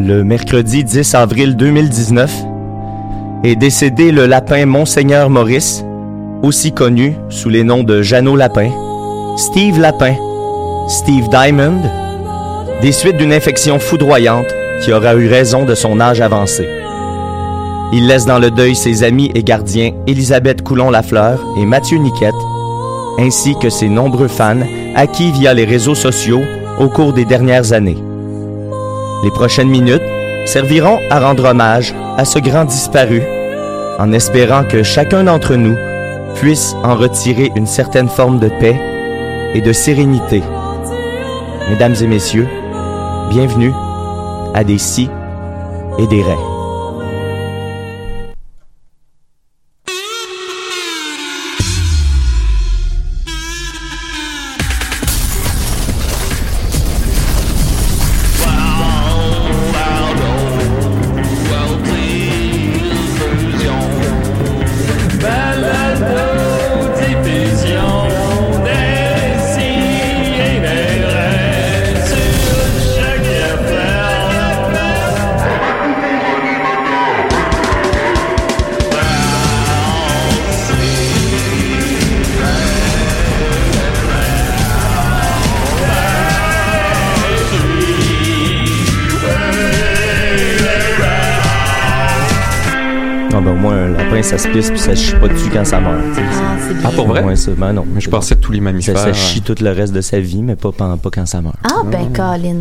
Le mercredi 10 avril 2019 est décédé le lapin Monseigneur Maurice, aussi connu sous les noms de Jeannot Lapin, Steve Lapin, Steve Diamond, des suites d'une infection foudroyante qui aura eu raison de son âge avancé. Il laisse dans le deuil ses amis et gardiens Elisabeth Coulon-Lafleur et Mathieu Niquette, ainsi que ses nombreux fans acquis via les réseaux sociaux au cours des dernières années. Les prochaines minutes serviront à rendre hommage à ce grand disparu, en espérant que chacun d'entre nous puisse en retirer une certaine forme de paix et de sérénité. Mesdames et messieurs, bienvenue à des si et des raies. Ça se pisse puis ça chie pas dessus quand ça meurt. Ah, bien. pour vrai? Ouais, ça, ben non. Mais je pensais que tous les Ça, mammifères. ça chie tout le reste de sa vie, mais pas, pas, pas quand ça meurt. Ah, ben, Colin.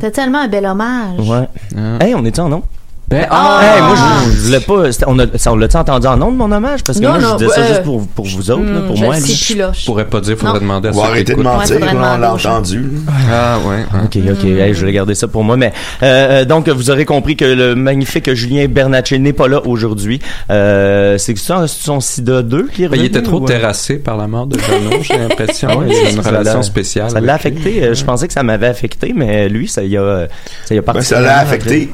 T'as tellement un bel hommage. Ouais. Ah. Hey, on est en non? Ben, Ah! Hey, moi, je, je voulais pas. On, a, ça, on l'a-tu entendu en nom de mon hommage? Parce que Non, moi, non, je disais ça euh, juste pour, pour vous autres, là, Hmm, pour je moi. sais plus, là. Je pourrais pas dire, faudrait Non. demander à On ceux arrêter de. Ouais, mentir, faudrait on l'a gens. entendu. Ah, ouais. hein. Ok, ok, hey, je vais garder ça pour moi. Mais euh, euh, donc, vous aurez compris que le magnifique Julien Bernatchez n'est pas là aujourd'hui. Euh, c'est que ça, c'est son SIDA 2 qui est Ben, il était trop ou, euh? terrassé par la mort de Jeannot, j'ai l'impression. Ah ouais, il a une l'a- relation spéciale. Ça l'a affecté. euh, Je pensais que ça m'avait affecté, mais lui, ça y a, ça y a Ben, parti. ça l'a affecté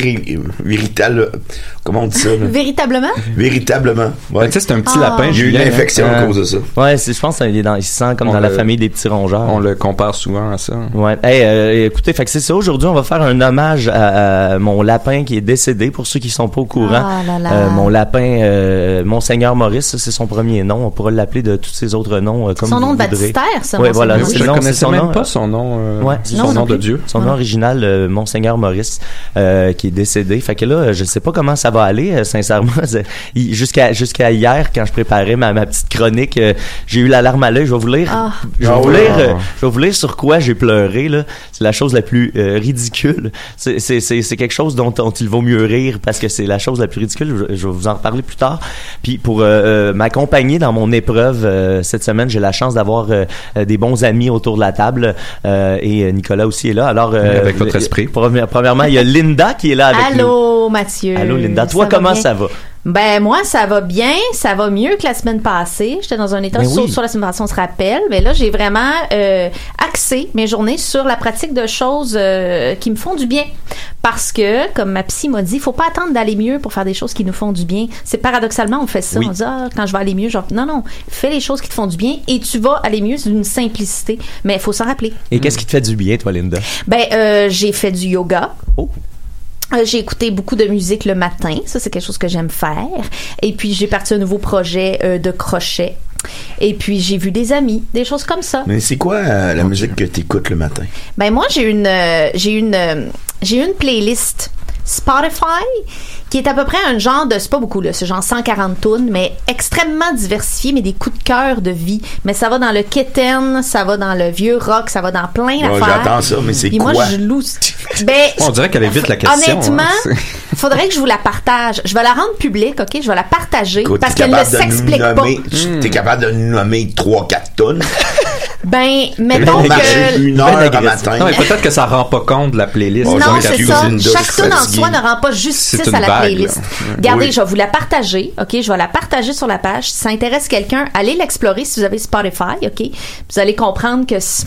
véri- véritable, comment on dit ça, là? Véritablement? Véritablement. Ouais. Tu sais, c'est un petit Ah. lapin. J'ai eu une Julien, infection hein. à cause de ça. Ouais, c'est- je pense qu'il sent comme On dans la le- famille des petits rongeurs. On le compare souvent à ça. Ouais. Hey, euh, écoutez, fait que c'est ça. Aujourd'hui, on va faire un hommage à, à mon lapin qui est décédé. Pour ceux qui sont pas au courant, Ah là là. Euh, mon lapin, euh, Monseigneur Maurice, ça, c'est son premier nom. On pourra l'appeler de tous ses autres noms, euh, comme Son nom de voudrez. baptistère, ça, Ouais, voilà. Je c'est connaissais son même nom. pas son nom, euh, Ouais, son Non, nom non de. Dieu. Son nom original, Monseigneur Maurice, qui est décédé. Fait que là, je sais pas comment ça va aller, euh, sincèrement. Jusqu'à jusqu'à hier, quand je préparais ma, ma petite chronique, euh, j'ai eu l'alarme à l'œil. Je vais vous lire. Ah. Je vais Ah vous lire. euh, je vais vous lire sur quoi j'ai pleuré. Là, c'est la chose la plus euh, ridicule. C'est c'est c'est c'est quelque chose dont, dont il vaut mieux rire parce que c'est la chose la plus ridicule. Je, je vais vous en reparler plus tard. Puis pour euh, euh, m'accompagner dans mon épreuve euh, cette semaine, j'ai la chance d'avoir des bons amis autour de la table euh, et Nicolas aussi est là. Alors euh, Avec votre esprit. Première- premièrement, il y a Linda qui est là avec nous. Allô, Mathieu. Allô Linda. Toi, comment ça va? Ben moi ça va bien, ça va mieux que la semaine passée. J'étais dans un état Ben sur, oui. sur la semaine passée, on se rappelle. Mais là j'ai vraiment euh, axé mes journées sur la pratique de choses euh, qui me font du bien. Parce que, comme ma psy m'a dit, il faut pas attendre d'aller mieux pour faire des choses qui nous font du bien. C'est paradoxalement on fait ça, Oui. on dit ah, quand je vais aller mieux, genre non non, fais les choses qui te font du bien et tu vas aller mieux. C'est d'une simplicité, mais il faut s'en rappeler. Et qu'est-ce qui te fait du bien, toi, Linda? Ben, euh, j'ai fait du yoga. Oh. Euh, j'ai écouté beaucoup de musique le matin, ça c'est quelque chose que j'aime faire. Et puis j'ai parti un nouveau projet euh, de crochet. Et puis j'ai vu des amis, des choses comme ça. Mais c'est quoi euh, la musique que t'écoutes le matin? Ben moi j'ai une euh, j'ai une j'ai une playlist Spotify qui est à peu près un genre de c'est pas beaucoup là, c'est genre 140 tunes mais extrêmement diversifié mais des coups de cœur de vie. Mais ça va dans le kitten, ça va dans le vieux rock, ça va dans plein Ouais, d'affaires. J'attends ça, mais c'est quoi? moi je loue. Ben On dirait qu'elle évite la question. Honnêtement, hein. il faudrait que je vous la partage. Je vais la rendre publique, OK? Je vais la partager Écoute, parce qu'elle ne s'explique pas. tu- T'es capable de nous nommer 3-4 tonnes. Ben, mettons que... une Ben heure matin. Non, mais peut-être que ça rend pas compte de la playlist. Oh, Non, c'est ça. de Chaque tune en soi ne rend pas justice C'est une à la playlist. là. Regardez, Oui. je vais vous la partager, OK? Je vais la partager sur la page. Si ça intéresse quelqu'un, allez l'explorer si vous avez Spotify, OK? Vous allez comprendre que c'est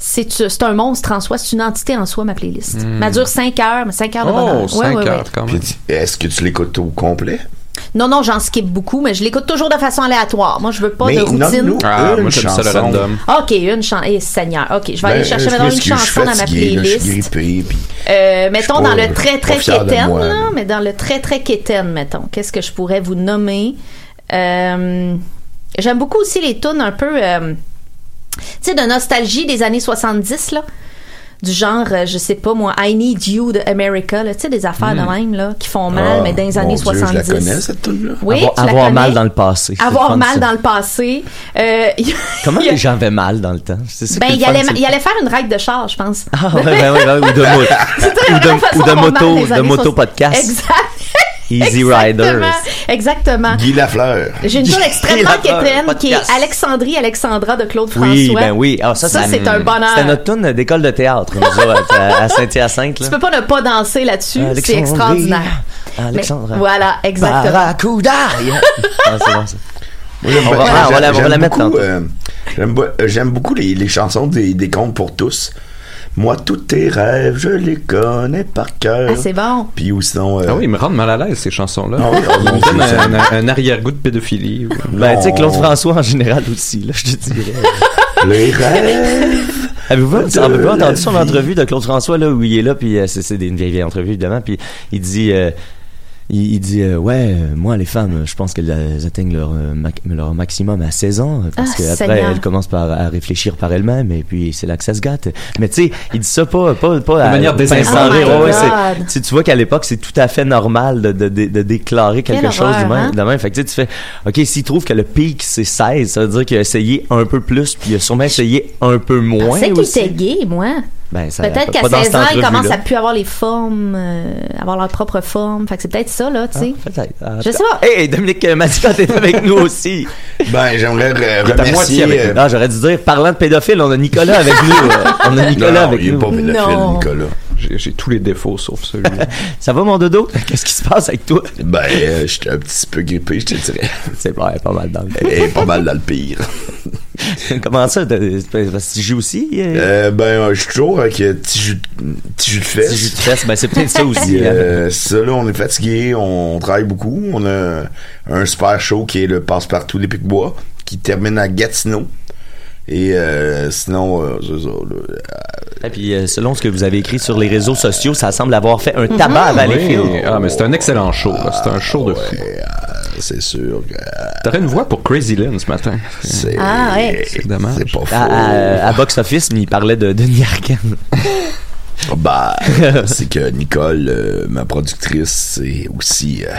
c'est un monstre en soi, c'est une entité en soi, ma playlist. Elle dure 5 heures, mais 5 heures de bonheur. Oh, 5 Ouais, ouais, heures ouais. quand même. Puis, Est-ce que tu l'écoutes au complet? Non, non, j'en skip beaucoup, mais je l'écoute toujours de façon aléatoire. Moi, je veux pas mais de routine. Ah, une moi, j'aime ça le random. OK, une chanson. Eh, Seigneur. OK, je vais aller Ben, chercher je maintenant une m'excuse, je suis chanson dans ma fatigué, là, Je suis playlist. grippé, puis Euh, mettons suis dans le très très fier de quétaine, moi, là, là. mais dans le très très quétaine, mettons. Qu'est-ce que je pourrais vous nommer? Euh, J'aime beaucoup aussi les tunes un peu, euh, tu sais, de nostalgie des années 70 là. Du genre, euh, je sais pas moi, I Need You de America, là, tu sais, des affaires de même, là, qui font mal, Ah, mais dans les mon années Dieu, 70. Je la connais, cette tune-là. Oui, avoir tu avoir mal dans le passé. Avoir mal ça. dans le passé. Euh, Comment les gens avaient mal dans le temps? Ça Ben, il allait, il allait faire une ride de char, je pense. Ah ouais, ben oui, ben oui, ou de, mo- ou de, ou de moto, de moto 60. podcast. Exact. Easy. Riders. Exactement. Guy Lafleur. J'ai une chose extrêmement quétaine qui est. Alexandrie Alexandra de Claude François. Oui, ben oui. Ah, ça, c'est un bonheur. C'était notre tune d'école de théâtre, nous autres, à, Saint-Hyacinthe. Tu peux pas ne pas danser là-dessus, c'est extraordinaire. Alexandra. Mais voilà, exactement. Barracuda. Yeah. Ah, c'est bon, ça. Moi, j'aime On va- pas- ah, on va la- j'aime- on va la j'aime mettre tantôt. euh, euh, j'aime beaucoup les, les chansons des, des contes pour tous. Moi, tous tes rêves, je les connais par cœur. Ah, c'est bon. Puis ou sinon... euh, Ah oui, ils me rendent mal à l'aise, ces chansons-là. Ah oui, ah Ils me donnent un, un- un arrière-goût de pédophilie. ou- Ben, tu sais. Claude François en général aussi, là, je te dirais. Les rêves... Avez-vous la entendu son vie. entrevue de Claude François, là, où il est là, puis euh, c'est une vieille, vieille entrevue, évidemment, puis il dit... euh, il, il dit euh, ouais euh, moi les femmes je pense qu'elles atteignent leur euh, mac- leur maximum à 16 ans parce Ah, que après Seigneur. elles commencent par à réfléchir par elles-mêmes et puis c'est là que ça se gâte mais tu sais il dit ça pas pas pas à- manière rire, Oh ouais, c'est- tu vois qu'à l'époque c'est tout à fait normal de, de, de, de déclarer quelque Quelle chose horreur, de même, hein? de même. fait que tu sais, tu fais ok s'il trouve que le pic c'est 16 ça veut dire qu'il a essayé un peu plus puis il a sûrement essayé un peu moins pensais qu'il était gay, moi. Ben, ça- Peut-être qu'à dans 16 cette ans, ils commencent à plus avoir les formes, euh, avoir leur propre forme. Fait que c'est peut-être ça, là, tu sais. Ah. Ah, Je sais pas. Hey, Dominique Mascotte est avec nous aussi. Ben, j'aimerais euh, Il remercier... avec euh. Non, j'aurais dû dire, parlant de pédophile, on a Nicolas avec nous. euh, On a Nicolas non, avec il nous. pas pédophile, Non. Nicolas. J'ai j'ai tous les défauts sauf celui-là. Ça va, mon dodo? Qu'est-ce qui se passe avec toi? Ben, euh, j'étais un petit peu grippé, je te dirais. C'est pas, pas mal dans le est pas mal dans le pire. Comment ça? de- Parce que tu joues aussi? euh? Euh, ben, je suis toujours avec euh, petit jus, petit jus de fesse. Petit jus de fesse, ben, c'est peut-être ça aussi, hein. euh, ça, là, on est fatigué, on travaille beaucoup. On a un super show qui est le Passe-Partout des Pics-Bois, qui termine à Gatineau. Et euh, sinon, euh, ça. Et puis, euh, selon ce que vous avez écrit sur les réseaux sociaux, ça semble avoir fait un tabac à Valleyfield. Oui. Ah, mais c'est un excellent show. là. C'est un show de fou. C'est sûr que. T'aurais une voix pour Crazy Lynn ce matin. C'est Ah, ouais. c'est dommage. C'est pas faux. À, à- à Box Office, mais il parlait de Denis Arcand. Bah, c'est que Nicole, euh, ma productrice, c'est aussi euh,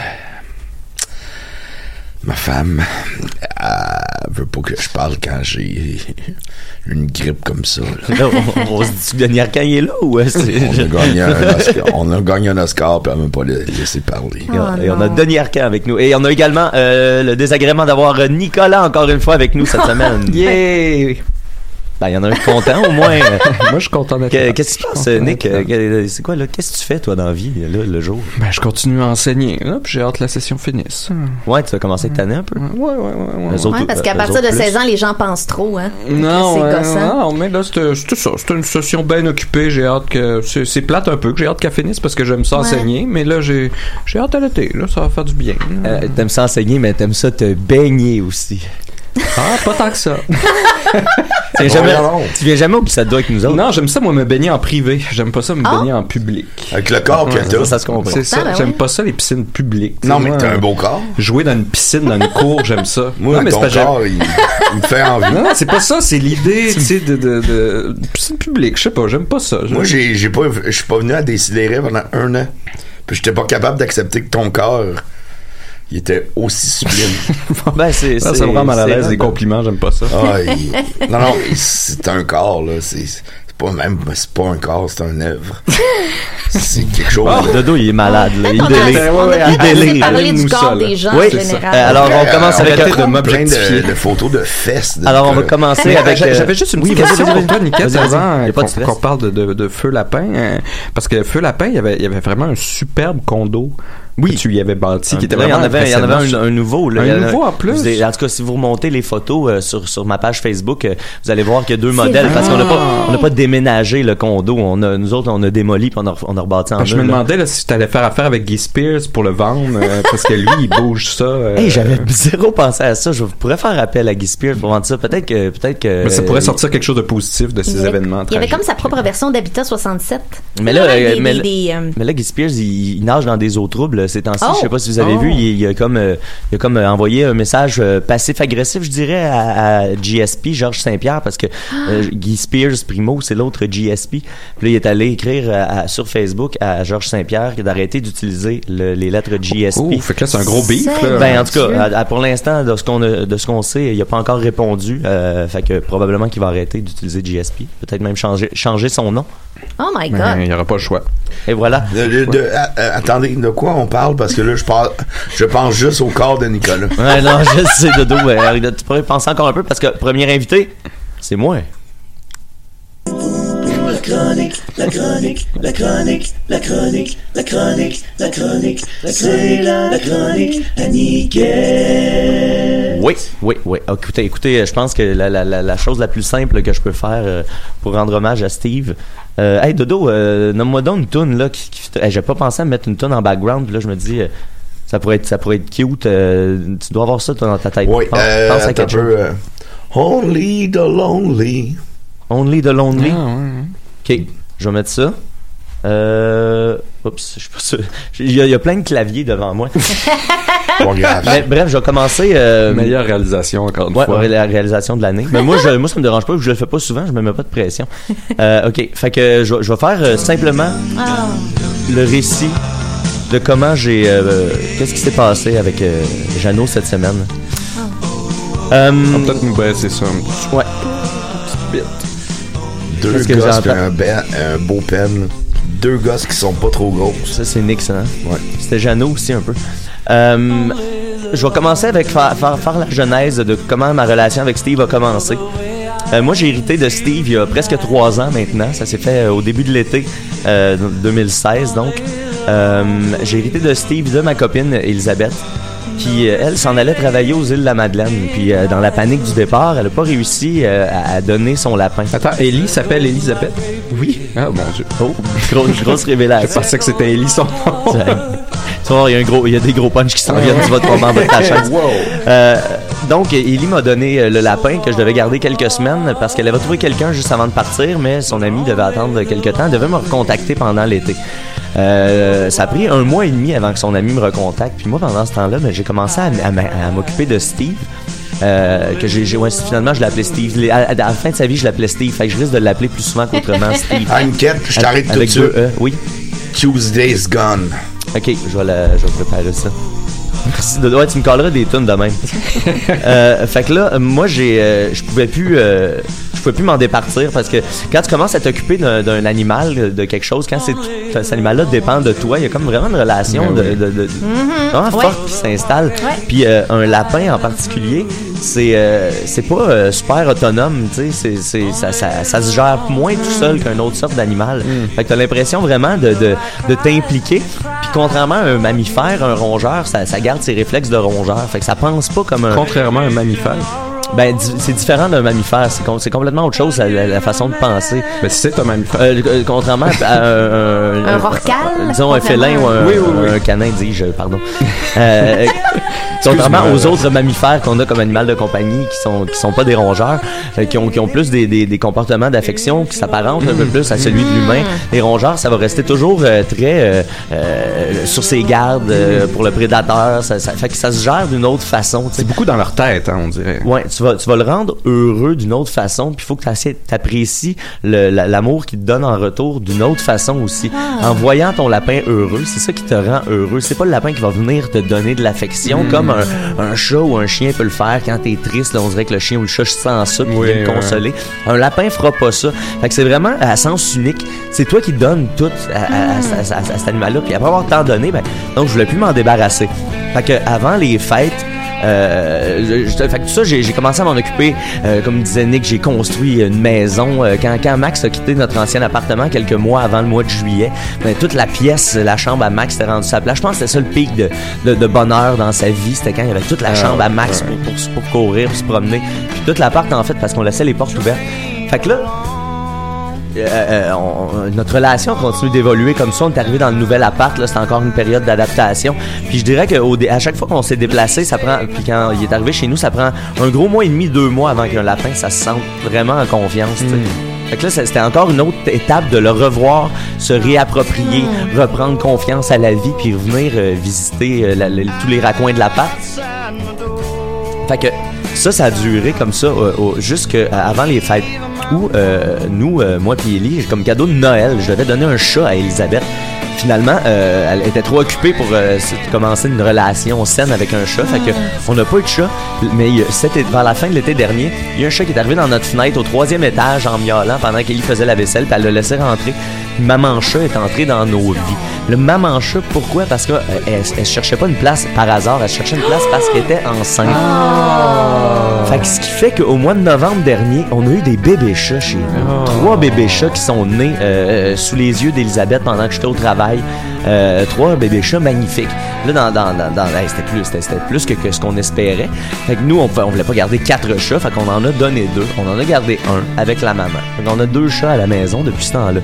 ma femme. Elle veut pas que je parle quand j'ai une grippe comme ça. là. On, on se dit que Denis Arcand il est là ou est-ce On a gagné un Oscar, on a gagné un Oscar puis elle m'a pas la- laissé parler. Et on- Oh et on a. Denis Arcand avec nous. Et on a également euh, le désagrément d'avoir Nicolas encore une fois avec nous cette semaine. Yeah! Ben, il y en a un content au moins. Moi, je suis content d'être là. Qu'est-ce qui se passe, Nick? Euh, C'est quoi, là? Qu'est-ce que tu fais, toi, dans la vie, là, le jour? Ben, je continue à enseigner, là, puis j'ai hâte que la session finisse. Ouais, tu vas commencer cette année un peu? Ouais, ouais, ouais. ouais, ouais. parce euh, qu'à eux partir de plus. 16 ans, les gens pensent trop, hein. Non, C'est non, mais là, c'était c'était ça. C'était une session bien occupée. J'ai hâte que. C'est c'est plate un peu, que j'ai hâte qu'elle finisse parce que j'aime ça Ouais. enseigner. Mais là, j'ai j'ai hâte à l'été. Là, ça va faire du bien. Euh, t'aimes ça enseigner, mais t'aimes ça te baigner aussi. Ah, pas tant que ça. Tu viens jamais, tu viens jamais au Pissado avec nous autres? non, j'aime ça, moi, me baigner en privé. J'aime pas ça, me Ah. baigner en public. Avec le corps t'as. Ça, ça se comprend. C'est ça. Ah, ben j'aime pas ça, les piscines publiques. Non, mais t'as un beau corps. Jouer dans une piscine, dans une cour, j'aime ça. Moi, non, mais c'est ton corps, il, il me fait envie. Non, non, c'est pas ça, c'est l'idée, tu sais, de, de, de, piscine publique. Je sais pas, j'aime pas ça. Moi, j'ai, j'ai pas, je suis pas venu à Décideret pendant un an. Puis j'étais pas capable d'accepter que ton corps, il était aussi sublime. Ben, c'est, ça, c'est- ça me rend mal à l'aise, les hein. compliments, j'aime pas ça. Ah, il- non, non, il- c'est un corps, là. C'est, c'est pas même, c'est pas un corps, c'est un œuvre. c'est quelque chose. Ah, Dodo, il est malade, là. Il On délire. on a Il délire. parlé Donne-nous du ça, corps des gens Oui, en général. Euh, alors, on commence avec... arrêtez de plein de, de photos de fesses. de Alors, on va commencer avec... Euh, J'avais juste une petite question pour toi, vas-y. avant qu'on de stress. qu'on parle de, de, de Feu Lapin. euh, parce que Feu Lapin, il y avait, il y avait vraiment un superbe condo Oui. que tu y avais bâti, qui était Là, il y vraiment en avait, il y en avait un, un nouveau. Là. Un Il y en a- nouveau en plus? Avez- en tout cas, si vous remontez les photos euh, sur, sur ma page Facebook, euh, vous allez voir qu'il y a deux modèles vrai. parce qu'on n'a pas, on n'a pas déménagé le condo. On a, nous autres, on a démoli puis on a, on a rebâti en Ben, Je me là. demandais là, si tu allais faire affaire avec Guy Spears pour le vendre, euh, parce que lui, il bouge ça. euh, Hey, j'avais zéro pensé à ça. Je pourrais faire appel à Guy Spears pour vendre ça. Peut-être que, peut-être que. mais ça pourrait sortir quelque chose de positif de ces événements. Il y avait comme sa propre version d'Habitat 67. Mais là, Des- euh, mais des, euh, Mais là, Guy Spears, il, il nage dans des eaux troubles ces temps-ci. Oh! Je sais pas si vous avez Oh! vu, il, il a comme, euh, il a comme euh, envoyé un message euh, passif-agressif, je dirais, à, à GSP, Georges Saint-Pierre, parce que euh, Guy Spears, primo, c'est l'autre GSP. Puis là, il est allé écrire à- à- sur Facebook à Georges Saint-Pierre d'arrêter d'utiliser le- les lettres GSP. Oh, fait que là, c'est un gros beef. Là. Ben en tout cas, à- à- pour l'instant, de ce qu'on de ce qu'on sait, il a pas encore répondu. euh, fait que probablement qu'il va arrêter d'utiliser GSP. Peut-être même changer changer son nom. Oh my God. Il n'y aura pas le choix. Et voilà. De- de- de- a- a- attendez, de quoi on parle? Parce que là, je, parle, je pense juste au corps de Nicolas. Ouais, non, je sais, Dodo. ouais, tu pourrais penser encore un peu parce que premier invité, c'est moi. Oui, oui, oui. Écoutez, écoutez, je pense que la, la, la, la chose la plus simple que je peux faire euh, pour rendre hommage à Steve. Euh, hey Dodo, euh, nomme-moi donc une toune là. Qui, qui- hey, J'ai pas pensé à mettre une toune en background. puis Là, je me dis, euh, ça pourrait être, ça pourrait être cute. euh, tu dois avoir ça toi, dans ta tête. Oui, pense, euh, pense à quelque chose. euh, Only the lonely. Only the Lonely. Ah, ouais, ouais. Ok, je vais mettre ça. Euh, oups, je suis pas sûr. Il y, a, il y a plein de claviers devant moi. Pas grave. Mais, bref, je vais commencer. Euh, Meilleure réalisation, encore une Ouais, fois. la réalisation de l'année. Mais moi, je, moi, ça me dérange pas, je le fais pas souvent, je me mets pas de pression. Euh, ok, fait que je, vais- je vais faire euh, simplement Ah. le récit de comment j'ai, euh, qu'est-ce qui s'est passé avec euh, Jeannot cette semaine. On va peut-être nous baisser ça un petit ouais. bit. Deux que gosses puis un, ben- un beau pen. Deux gosses qui sont pas trop grosses. Ça, c'est Nick, ça. hein? Ouais. C'était Jeannot aussi un peu. Euh, je vais commencer avec faire, la genèse de comment ma relation avec Steve a commencé. Euh, moi, j'ai hérité de Steve il y a presque trois ans maintenant. Ça s'est fait euh, au début de l'été euh, 2016, donc. J'ai hérité de Steve de ma copine Elisabeth. Puis euh, elle s'en allait travailler aux îles de la Madeleine. Puis euh, dans la panique du départ, elle a pas réussi euh, à, donner son lapin. Attends, Ellie s'appelle Elisabeth? Oui. Ah, mon Dieu. Oh, grosse, grosse Je révélation. pensais que c'était Ellie son nom. Tu voir, il y a un gros, il y a des gros punchs qui s'en viennent. Tu vas te tomber en bas de ta chaise. Wow. Euh, donc, Ellie m'a donné le lapin que je devais garder quelques semaines parce qu'elle avait trouvé quelqu'un juste avant de partir, mais son ami devait attendre quelques temps. Elle devait me recontacter pendant l'été. Euh, ça a pris un mois et demi avant que son ami me recontacte. Puis moi, pendant ce temps-là, ben, j'ai commencé à, m'occuper de Steve. Euh, que j'ai, ouais, finalement, je l'appelais Steve. À, à la fin de sa vie, je l'appelais Steve. Fait que je risque de l'appeler plus souvent qu'autrement Steve. Ah, une quête, je t'arrête tout de suite. E, oui. Tuesday's Gone. Ok, je vais, la, je vais préparer ça. Merci de, ouais, tu me colleras des tunes de même. euh, fait que là, moi, j'ai, euh, je pouvais plus, euh, je pouvais plus m'en départir parce que quand tu commences à t'occuper d'un, d'un animal, de quelque chose, quand c'est, cet animal-là dépend de toi, il y a comme vraiment une relation de, de, de- de- vraiment Ouais. forte qui s'installe. Puis euh, un lapin en particulier, c'est, euh, c'est pas euh, super autonome, tu sais, c'est, c'est, ça, ça, ça se gère moins tout seul qu'un autre sorte d'animal. Fait que t'as l'impression vraiment de, de, de t'impliquer. Puis contrairement à un mammifère, un rongeur, ça, ça garde ses réflexes de rongeur. Fait que ça pense pas comme un. Contrairement à un mammifère. Ben, di- c'est différent d'un mammifère. C'est, com- c'est complètement autre chose, la, façon de penser. Mais c'est un mammifère. Euh, euh, contrairement à un, Un rorqual, disons un félin ou un, Oui, oui, oui. un canin, dis-je, pardon. Contrairement aux autres mammifères qu'on a comme animal de compagnie, qui sont qui sont pas des rongeurs, euh, qui ont qui ont plus des, des, des comportements d'affection qui s'apparentent un peu plus à celui de l'humain. Les rongeurs, ça va rester toujours euh, très euh, euh, sur ses gardes euh, pour le prédateur. Ça, ça fait que ça se gère d'une autre façon. tu sais. C'est beaucoup dans leur tête, hein, on dirait. Ouais, tu vas, tu vas le rendre heureux d'une autre façon, puis il faut que tu apprécies l'amour qu'il te donne en retour d'une autre façon aussi. En voyant ton lapin heureux, c'est ça qui te rend heureux. C'est pas le lapin qui va venir te donner de l'affection comme un, un chat ou un chien peut le faire quand t'es triste. Là, on dirait que le chien ou le chat se sent ça puis Oui, vient te ouais. consoler. Un lapin fera pas ça. Fait que c'est vraiment à sens unique. C'est toi qui donnes tout à, à- à- à- à- à cet animal-là. Puis après avoir tant donné, ben, donc je voulais plus m'en débarrasser. Fait que avant les fêtes, euh, je- je- fait que tout ça, j'ai commencé à m'en occuper. Euh, comme disait Nick, j'ai construit une maison. Euh, quand, quand Max a quitté notre ancien appartement quelques mois avant le mois de juillet, ben, toute la pièce, la chambre à Max était rendue sa place. Je pense que c'était ça le pic de, de, de bonheur dans sa vie. C'était quand il y avait toute la chambre à Max pour, pour, pour courir, pour se promener. Puis toute l'appart, en fait, parce qu'on laissait les portes ouvertes. Fait que là, euh, euh, on- notre relation continue d'évoluer comme ça. On est arrivé dans le nouvel appart, là, c'est encore une période d'adaptation. Puis je dirais qu'à chaque fois qu'on s'est déplacé, ça prend. Puis quand il est arrivé chez nous, ça prend un gros mois et demi, deux mois avant qu'un lapin, ça se sente vraiment en confiance. sais. Fait que là, c'était encore une autre étape de le revoir, se réapproprier, reprendre confiance à la vie, puis revenir euh, visiter euh, la- la- tous les raccoins de l'appart. Fait que ça, ça a duré comme ça euh, au- jusque avant les fêtes. Où euh, nous, euh, moi puis Ellie, comme cadeau de Noël, je devais donner un chat à Elisabeth. Finalement, euh, elle était trop occupée pour euh, commencer une relation saine avec un chat. Fait que on n'a pas eu de chat. Mais c'était vers la fin de l'été dernier, il y a un chat qui est arrivé dans notre fenêtre au troisième étage en miaulant pendant qu'Ellie faisait la vaisselle. Puis elle l'a laissé rentrer. Maman chat est entrée dans nos vies. Le maman chat, pourquoi? Parce que euh, elle, elle cherchait pas une place par hasard. Elle cherchait une place parce qu'elle était enceinte. Fait que ce qui fait qu'au mois de novembre dernier, on a eu des bébés chats chez nous. Trois bébés chats qui sont nés euh, sous les yeux d'Elisabeth pendant que j'étais au travail. Euh, trois bébés chats magnifiques. Là, dans, dans, dans, dans- hey, c'était plus, c'était, c'était plus que, que ce qu'on espérait. Fait que nous, on, on voulait pas garder quatre chats, fait qu'on en a donné deux. On en a gardé un avec la maman. Fait qu'on a deux chats à la maison depuis ce temps-là.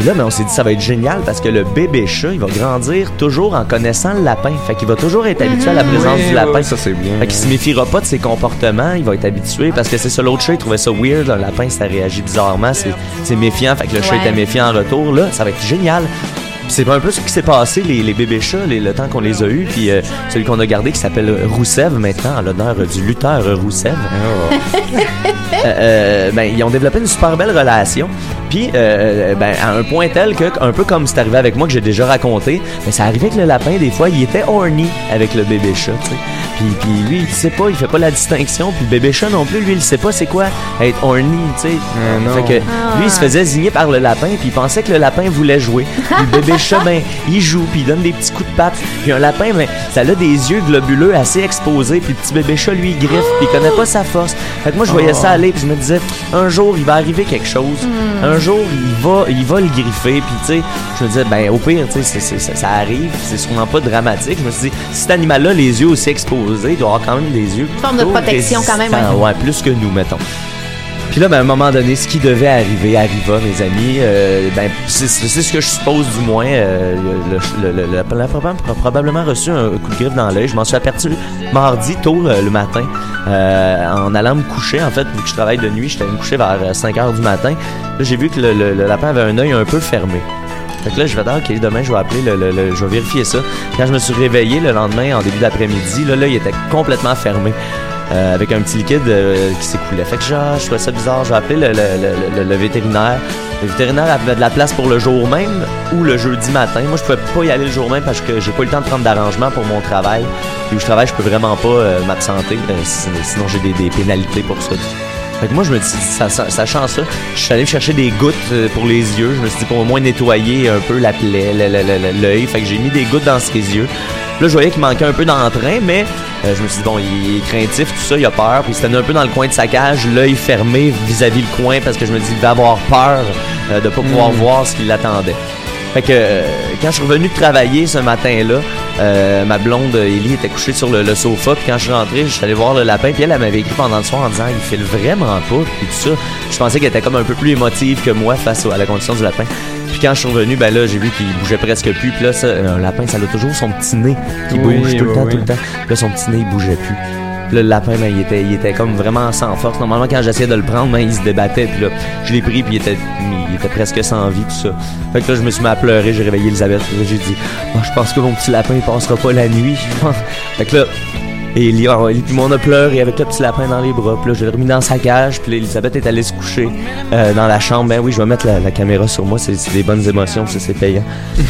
Puis là, ben, on s'est dit ça va être génial parce que le bébé chat, il va grandir toujours en connaissant le lapin. Fait qu'il va toujours être habitué à la présence Ouais, du lapin. ça, c'est bien. Fait qu'il se méfiera pas de ses comportements, il va être habitué parce que c'est ça l'autre chat, il trouvait ça weird, un lapin ça réagit bizarrement, c'est méfiant, fait que le chat Ouais. était méfiant en retour là, ça va être génial. C'est un peu ce qui s'est passé les, les bébés chats, les- le temps qu'on les a eus, puis euh, celui qu'on a gardé qui s'appelle Roussev maintenant en l'honneur du lutteur Roussev. Euh, euh, ben, ils ont développé une super belle relation. Puis, euh, ben, à un point tel que, un peu comme c'est arrivé avec moi que j'ai déjà raconté, ben, ça arrivait que le lapin, des fois, il était horny avec le bébé chat, tu sais. Puis, puis lui, il sait pas, il fait pas la distinction. Puis le bébé chat non plus, lui, il sait pas c'est quoi être horny, tu sais. non. Fait que lui, il se faisait zigner par le lapin, puis il pensait que le lapin voulait jouer. Puis le bébé chat, ben, il joue, puis il donne des petits coups de patte. Puis un lapin, ben, ça a des yeux globuleux assez exposés, puis le petit bébé chat, lui, il griffe, puis il connaît pas sa force. Fait que moi, je voyais ça aller, puis je me disais, un jour, il va arriver quelque chose. Un jour, il va, il va le griffer. Puis, tu sais, je me disais, ben, au pire, tu sais, ça, ça arrive. C'est sûrement pas dramatique. Je me suis dit, si cet animal-là, les yeux aussi exposés, il doit avoir quand même des yeux. forme de protection quand même, ouais. Ouais, plus que nous, mettons. Puis là, ben, à un moment donné, ce qui devait arriver arriva, mes amis. Euh, ben, c'est ce que je suppose, du moins. Euh, le, le, le- le- la probable- probablement reçu un coup de griffe dans l'œil. Je m'en suis aperçu mardi tôt euh, le matin, en allant me coucher. En fait, vu que je travaille de nuit, j'étais allé me coucher vers 5 heures du matin. Là, j'ai vu que le, lapin avait un œil un peu fermé. Fait que là, je vais dire, OK, demain, je vais appeler, le, le- le- je vais vérifier ça. Quand je me suis réveillé le lendemain, en début d'après-midi, là, là, il était complètement fermé. Euh, avec un petit liquide euh, qui s'écoulait. Fait que je trouvais ça bizarre. Je vais appeler le, le- le- le- vétérinaire. Le vétérinaire avait de la place pour le jour même ou le jeudi matin. Moi, je pouvais pas y aller le jour même parce que j'ai pas eu le temps de prendre d'arrangement pour mon travail. Puis où je travaille, je peux vraiment pas euh, m'absenter. si- sinon, j'ai des, des pénalités pour ça. Fait que moi, je me dis, ça, ça- sachant ça, je suis allé chercher des gouttes pour les yeux. Je me suis dit, pour au moins nettoyer un peu la plaie, l'œil. Fait que j'ai mis des gouttes dans ses yeux. Là, je voyais qu'il manquait un peu d'entrain, mais euh, je me suis dit, bon, il est craintif, tout ça, il a peur. Puis il s'était un peu dans le coin de sa cage, l'œil fermé vis-à-vis le coin, parce que je me dis, il devait avoir peur euh, de pas pouvoir Mm. voir ce qui l'attendait. Fait que euh, quand je suis revenu de travailler ce matin-là, euh, ma blonde Ellie était couchée sur le, le sofa. Puis quand je suis rentré, je suis allé voir le lapin. Puis elle, elle m'avait écrit pendant le soir en disant il file vraiment pas. Puis tout ça. Je pensais qu'elle était comme un peu plus émotive que moi face à la condition du lapin. Puis quand je suis revenu, ben là, j'ai vu qu'il bougeait presque plus. Puis là, ça, un lapin, ça a toujours son petit nez qui Oui, bouge tout le temps, oui. tout le temps. Puis là, son petit nez, il bougeait plus. Puis là, le lapin, ben, il était, il était comme vraiment sans force. Normalement, quand j'essayais de le prendre, ben, il se débattait. Puis là, je l'ai pris, puis il était, il était presque sans vie, tout ça. Fait que là, je me suis mis à pleurer, j'ai réveillé Elisabeth. J'ai dit, Ah, je pense que mon petit lapin, il passera pas la nuit. fait que là, et ah, Elie, puis on a pleuré avec le petit lapin dans les bras. Puis là, je l'ai remis dans sa cage. Puis Elisabeth est allée se coucher euh, dans la chambre. Ben oui, je vais mettre la, la caméra sur moi. C'est des bonnes émotions, ça, c'est payant.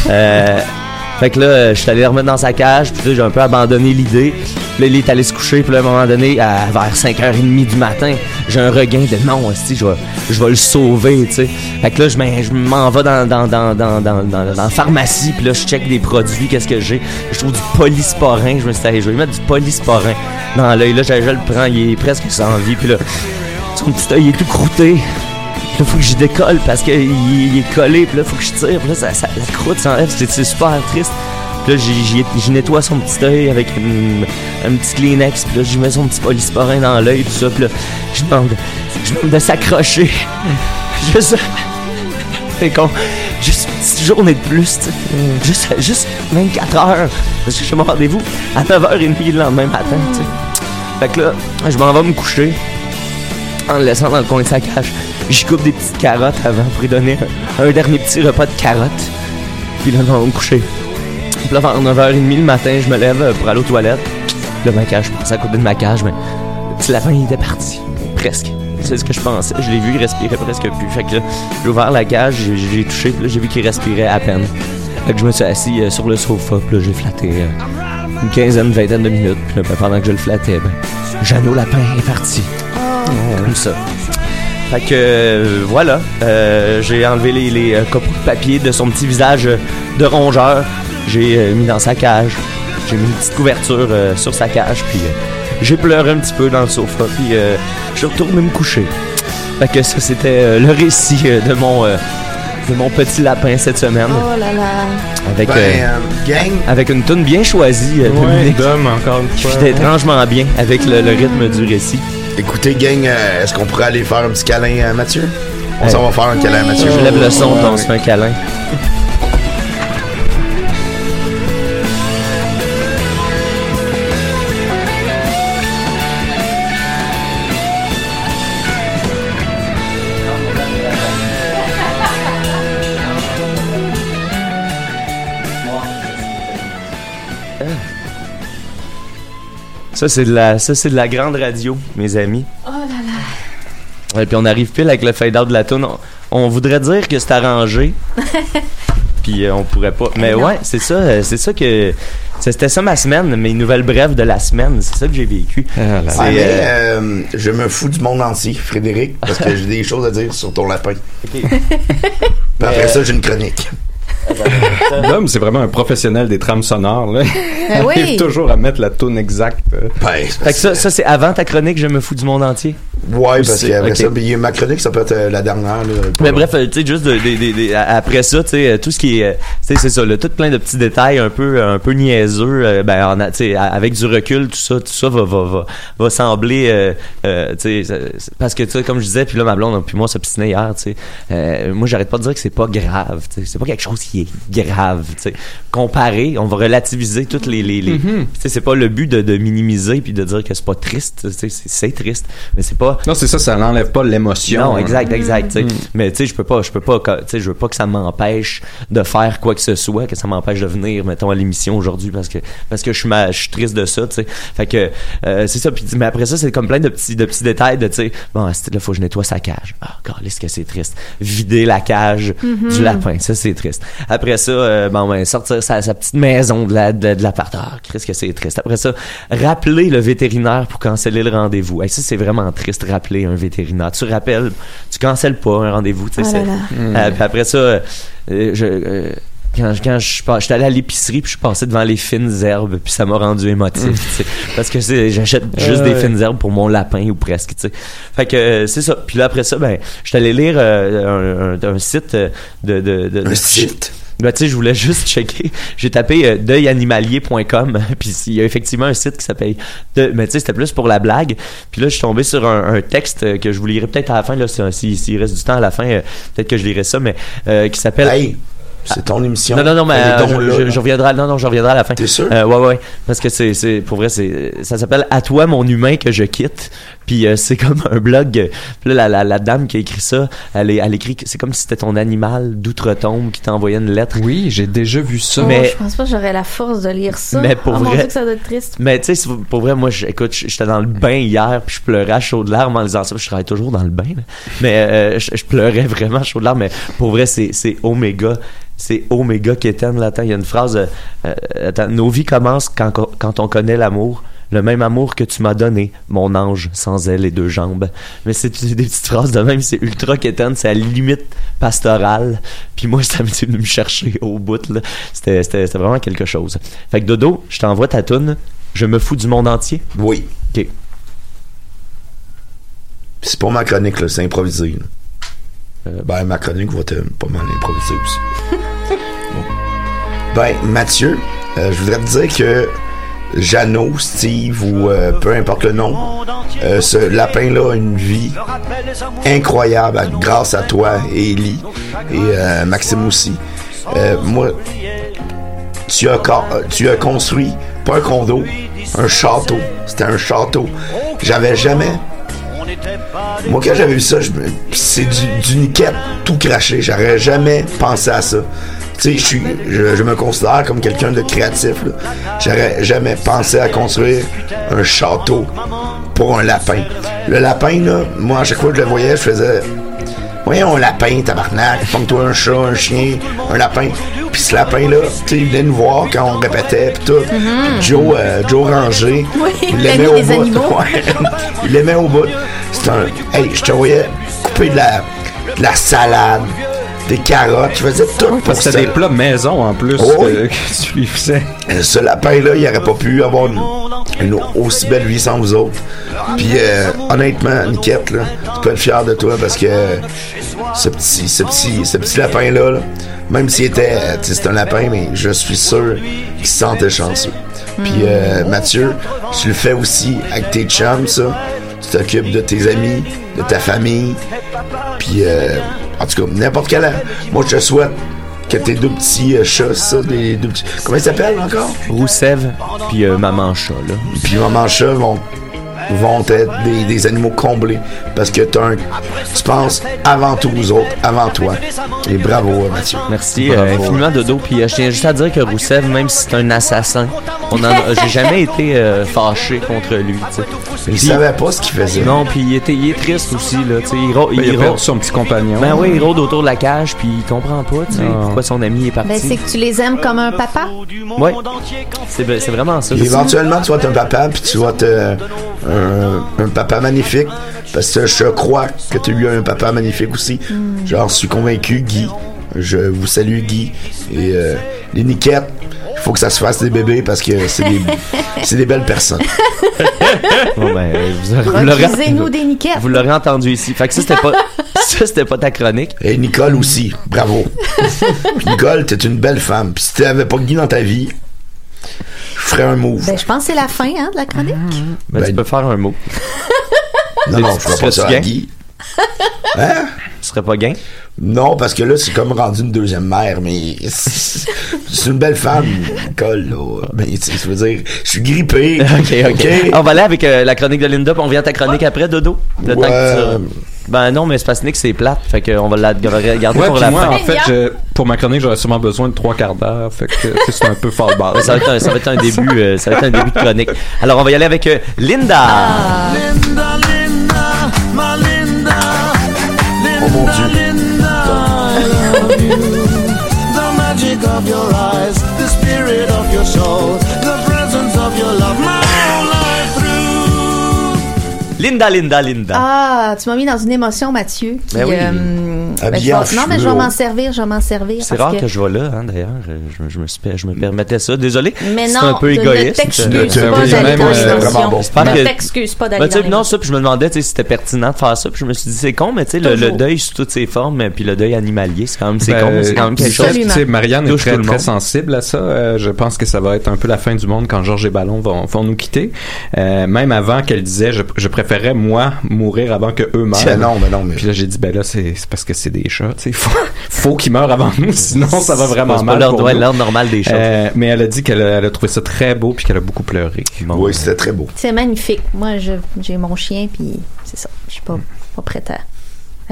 Euh, fait que là, je suis allé remettre dans sa cage. Puis là, j'ai un peu abandonné l'idée. Là, il est allé se coucher. Puis à un moment donné, à, vers 5h30 du matin, j'ai un regain de non, hostie, je vais, je vais le sauver, tu sais. Fait que là, je m'en- vais dans, dans, dans, dans, dans, dans, dans la pharmacie. Puis là, je check des produits, qu'est-ce que j'ai. Je trouve du polysporin. Je me suis dit, je vais mettre du polysporin dans l'œil. Là, je, le prends, il est presque sans vie. Puis là, son petit œil il est tout croûté. Là, faut que je décolle parce qu'il il est collé. Puis là, faut que je tire. Puis là, ça, la croûte s'enlève. C'est super triste. Puis là, j'y- nettoie son petit œil avec une- un petit Kleenex. Puis là, j'y mets son petit polysporin dans l'œil. Tout ça. Puis là, je demande, je demande de s'accrocher. Juste. C'est con. Juste une petite journée de plus, tu sais. Juste, juste 24 heures. Parce que j'ai mon rendez-vous à 9h30 le lendemain matin, tu sais. Fait que là, je m'en vais me coucher en le laissant dans le coin de sa cage. J'y coupe des petites carottes avant pour lui donner un, un dernier petit repas de carottes. Puis là, je vais me coucher. Puis là, vers 9h30 le matin, je me lève euh, pour aller aux toilettes. Là, ma cage, je pensais à côté de ma cage, mais le petit lapin, il était parti. Presque. C'est ce que je pensais. Je l'ai vu, il respirait presque plus. Fait que là, j'ai ouvert la cage, j'ai touché, puis là, j'ai vu qu'il respirait à peine. Fait que je me suis assis euh, sur le sofa, puis là, j'ai flatté euh, une quinzaine, vingtaine de minutes. Puis là, ben, pendant que je le flattais, ben, Jeannot Lapin est parti. Comme ça. Fait que euh, voilà, j'ai enlevé les, les copeaux de papier de son petit visage de rongeur. J'ai euh, mis dans sa cage. J'ai mis une petite couverture euh, sur sa cage. Puis euh, j'ai pleuré un petit peu dans le sofa. Puis euh, je suis retourné me coucher. Fait que ça, c'était euh, le récit euh, de mon euh, de mon petit lapin cette semaine. Oh là là. Avec, Ben, euh, gang. avec une tune bien choisie, Ouais, Dominique. d'homme, encore une Qui fois. fit étrangement bien avec le, le rythme du récit. Écoutez, gang, euh, est-ce qu'on pourrait aller faire un petit câlin à Mathieu? On s'en va faire un câlin à Mathieu. Je lève le son, on ouais. se fait un câlin. Ça, c'est de la, ça, c'est de la grande radio, mes amis. Oh là là. Et puis on arrive pile avec le fade-out de la tune. On, on voudrait dire que c'est arrangé. puis euh, on pourrait pas. Mais non. ouais, c'est ça, euh, c'est ça que. C'était ça ma semaine, mes nouvelles brèves de la semaine. C'est ça que j'ai vécu. Ah là là. C'est, Ah, mais, euh, je me fous du monde entier, Frédéric, parce que j'ai des choses à dire sur ton lapin. Puis après Euh, ça, j'ai une chronique. L'homme, c'est vraiment un professionnel des trames sonores. Là. Ben oui. Il arrive toujours à mettre la tune exacte. Ben, ça, ça c'est avant ta chronique, je me fous du monde entier. Ouais, parce qu'après ok. ça, puis ma chronique, ça peut être euh, la dernière. Là, Mais bref, euh, tu sais, juste de, de- de- de- après ça, tu sais, euh, tout ce qui est, euh, tu sais, c'est ça, là, tout plein de petits détails un peu, un peu niaiseux, euh, ben, tu sais, avec du recul, tout ça, tout ça va, va, va, va sembler, euh, euh, tu sais, parce que tu sais, comme je disais, puis là, ma blonde, puis moi, s'obstinait hier, tu sais, euh, moi, j'arrête pas de dire que c'est pas grave, tu sais, c'est pas quelque chose qui est grave, tu sais. Comparé, on va relativiser toutes les, les, les- tu sais, c'est pas le but de, de minimiser puis de dire que c'est pas triste, tu sais, c'est- c'est triste, mais c'est pas, Non, c'est ça, ça n'enlève pas l'émotion. non, hein. exact, exact. Mm. Mais tu sais, je peux pas, je peux pas, tu sais, je veux pas que ça m'empêche de faire quoi que ce soit, que ça m'empêche de venir, mettons, à l'émission aujourd'hui parce que parce que je suis ma- je suis triste de ça, tu sais. Fait que euh, c'est ça. Puis mais après ça, c'est comme plein de petits de petits détails de, tu sais, bon, là faut que je nettoie sa cage. Ah, ce que c'est triste. Vider la cage Mhm. du lapin, ça c'est triste. Après ça, euh, bon, ben sortir sa, sa petite maison de la de, de l'appart. Ah, que c'est triste. Après ça, rappeler le vétérinaire pour canceller le rendez-vous. Hey, ça c'est vraiment triste. Rappeler un vétérinaire. Tu rappelles, tu cancelles pas un rendez-vous. tu sais, Oh. Euh, puis après ça, euh, je euh, quand, quand je j'étais allé à l'épicerie puis je suis passé devant les fines herbes puis ça m'a rendu émotif Mm. parce que c'est j'achète juste Euh, des ouais. fines herbes pour mon lapin ou presque tu sais fait que euh, c'est ça puis là après ça ben j'étais allé lire euh, un, un- un site euh, de de, de, Un de- site? Ben, tu sais, je voulais juste checker. J'ai tapé euh, deuilanimalier.com, puis il y a effectivement un site qui s'appelle de, mais tu sais, c'était plus pour la blague. Puis là, je suis tombé sur un, un texte euh, que je vous lirai peut-être à la fin là, si- si- s'il reste du temps à la fin, euh, peut-être que je lirai ça, mais euh, qui s'appelle. Hey, c'est ton émission. Non, non, non, mais euh, je, là, je- là. je reviendrai, non, non, je reviendrai à la fin. T'es sûr? Euh, ouais, ouais, parce que c'est, c'est, pour vrai, c'est, ça s'appelle À toi, mon humain que je quitte. Puis euh, c'est comme un blog. euh, Puis là, la, la, la dame qui a écrit ça, elle, elle écrit que c'est comme si c'était ton animal d'outre-tombe qui t'envoyait une lettre. Oui, j'ai déjà vu ça. Oh, mais- je pense pas que j'aurais la force de lire ça. Mais pour oh, mon vrai- Dieu, que ça doit être triste. Mais tu sais, pour vrai, moi, écoute, j'étais dans le bain hier, puis je pleurais à chaudes larmes en lisant ça. Je travaille toujours dans le bain, là. mais euh, je, je pleurais vraiment à chaudes larmes. Mais pour vrai, c'est c'est oméga, c'est oméga qu'éterne là. Attends, il y a une phrase. euh, euh, attends, nos vies commencent quand quand on connaît l'amour. Le même amour que tu m'as donné, mon ange, sans ailes et deux jambes. Mais c'est des petites phrases de même, c'est ultra quétaine, c'est à la limite pastorale. Puis moi, ça m'est venu me chercher au bout, là. C'était c'était- c'était vraiment quelque chose. Fait que Dodo, je t'envoie ta toune. Je me fous du monde entier. Oui. OK. C'est pas ma chronique, là, c'est improvisé. là. Euh, Ben, ma chronique va être pas mal improvisée aussi. Bon. Ben, Mathieu, euh, je voudrais te dire que Jeannot, Steve ou euh, peu importe le nom, euh, ce lapin-là a une vie incroyable grâce à toi Ellie et euh, Maxime aussi. Moi, tu as, construit, pas un condo, un château. C'était un château. J'avais jamais moi, quand j'avais vu ça, c'est du, du tout craché. J'aurais jamais pensé à ça. Tu sais, je je, me considère comme quelqu'un de créatif. J'aurais jamais pensé à construire un château pour un lapin. Le lapin, là, moi, à chaque fois que je le voyais, je faisais Voyons, un lapin, tabarnak, pomme-toi un chat, un chien, un lapin. Puis ce lapin-là, tu sais, il venait nous voir quand on répétait, puis tout. Puis Joe, euh, Joe Ranger, Oui, il l'aimait au bout. Ouais. il l'aimait au bout. C'est un... Hey, je te voyais couper de la, de la salade, des carottes, je faisais tout pour Parce que c'était des plats maison en plus Oh, que, oui. que tu lui faisais. Euh, Ce lapin-là, il aurait pas pu avoir une, une aussi belle vie sans vous autres. Puis euh, honnêtement, Niquette, là, tu peux être fier de toi parce que euh, ce petit, ce petit, ce petit lapin-là, là, même s'il était, euh, c'est un lapin, mais je suis sûr qu'il se sentait chanceux. Puis euh, Mathieu, tu le fais aussi avec tes chums, ça. Tu t'occupes de tes amis, de ta famille. Puis euh, en tout cas, n'importe quel. Moi, je te souhaite que tes deux petits euh, chats, ça, des deux petits. Comment ils s'appellent encore? Roussev, puis euh, Maman Chat, là. Puis maman chat vont, vont être des, des animaux comblés parce que t'as un, tu penses avant tout aux autres, avant toi. Et bravo, euh, Mathieu. Merci euh, infiniment, Dodo. Puis euh, je tiens juste à dire que Roussev, même si c'est un assassin, on en a- j'ai jamais été euh, fâché contre lui. Il Puis- savait pas ce qu'il faisait. Non, puis il, était, il est triste aussi, là. Il, Ben, il a rô- perdu son petit compagnon. Ben oui, il rôde autour de la cage, puis il comprend pas, pourquoi son ami est parti. Ben, c'est que tu les aimes comme un papa? Ouais. C'est vraiment ça. Éventuellement, tu vas être un papa, puis tu vas être euh, un, un papa magnifique. Parce que je crois que tu as eu un papa magnifique aussi. J'en suis convaincu, Guy. Je vous salue, Guy. Et euh, les niquettes, il faut que ça se fasse des bébés parce que c'est des, c'est des belles personnes. Bon, ben, vous, vous l'aurez- Refusez-nous des niquettes. vous l'aurez entendu ici. Fait que ça, c'était pas, ça, c'était pas ta chronique. Et Nicole aussi, bravo. Nicole, t'es une belle femme. Puis si t'avais pas Guy dans ta vie, ferais un move. Ben, je pense que c'est la fin hein, de la chronique. Ben, tu peux faire un mot. non, non, je ferais pas ça à? Guy. Hein? Tu serais pas gain? Non, parce que là, c'est comme rendu une deuxième mère, mais c'est une belle femme, Nicole, là. Mais, tu sais, je veux dire, je suis grippé. ok, ok. On va aller avec euh, la chronique de Linda, puis on vient à ta chronique après, Dodo. Le temps que Ouais. tu- Ben non, mais Nick, c'est plate. Fait qu'on va la garder Ouais, pour la moi, fin. en fait, je- pour ma chronique, j'aurais sûrement besoin de trois quarts d'heure. Fait que c'est un peu. Ça va, être un, ça va être un début, euh, ça va être un début de chronique. Alors, on va y aller avec euh, Linda. Linda, Linda, my Linda. Linda, Oh mon Dieu. Linda, I love you. The magic of your eyes, the spirit of your soul, the Linda, Linda, Linda. Ah, tu m'as mis dans une émotion, Mathieu. qui, Ben oui. euh, ben, je vais- non, mais je vais m'en servir, je vais m'en servir. C'est rare que... je vois là, hein, d'ailleurs. Euh, Je, je me suis, je me permettais ça. Désolé. Mais c'est non, un peu ne égoïste. pas c'est un peu- dans euh, l'émotion. vraiment bon. J'espère Ne t'excuses pas d'aller Ben, tu sais, dans non, ça, puis je me demandais si c'était pertinent de faire ça, puis je me suis dit, c'est con, mais tu sais, le, deuil sous toutes ses formes, puis le deuil animalier, c'est quand même, c'est Ben, con, c'est quand même quelque chose. tu sais, Marianne est très, très sensible à ça. Euh, je pense que ça va être un peu la fin du monde quand Georges et Ballon vont, nous quitter. Même avant qu'elle disait, je, je préférais, moi, mourir avant que eux meurent. Non, ben non, mais- Puis là, j'ai dit, ben là, c'est c'est parce que c'est des chats. Tu sais, faut, faut qu'ils meurent avant nous, sinon ça va vraiment C'est pas mal. nous. l'ordre normal des chats. Euh, mais elle a dit qu'elle a, trouvé ça très beau puis qu'elle a beaucoup pleuré. Oui, c'était très beau. C'est magnifique. Moi, j'ai mon chien, puis c'est ça. Je suis pas, pas prête à,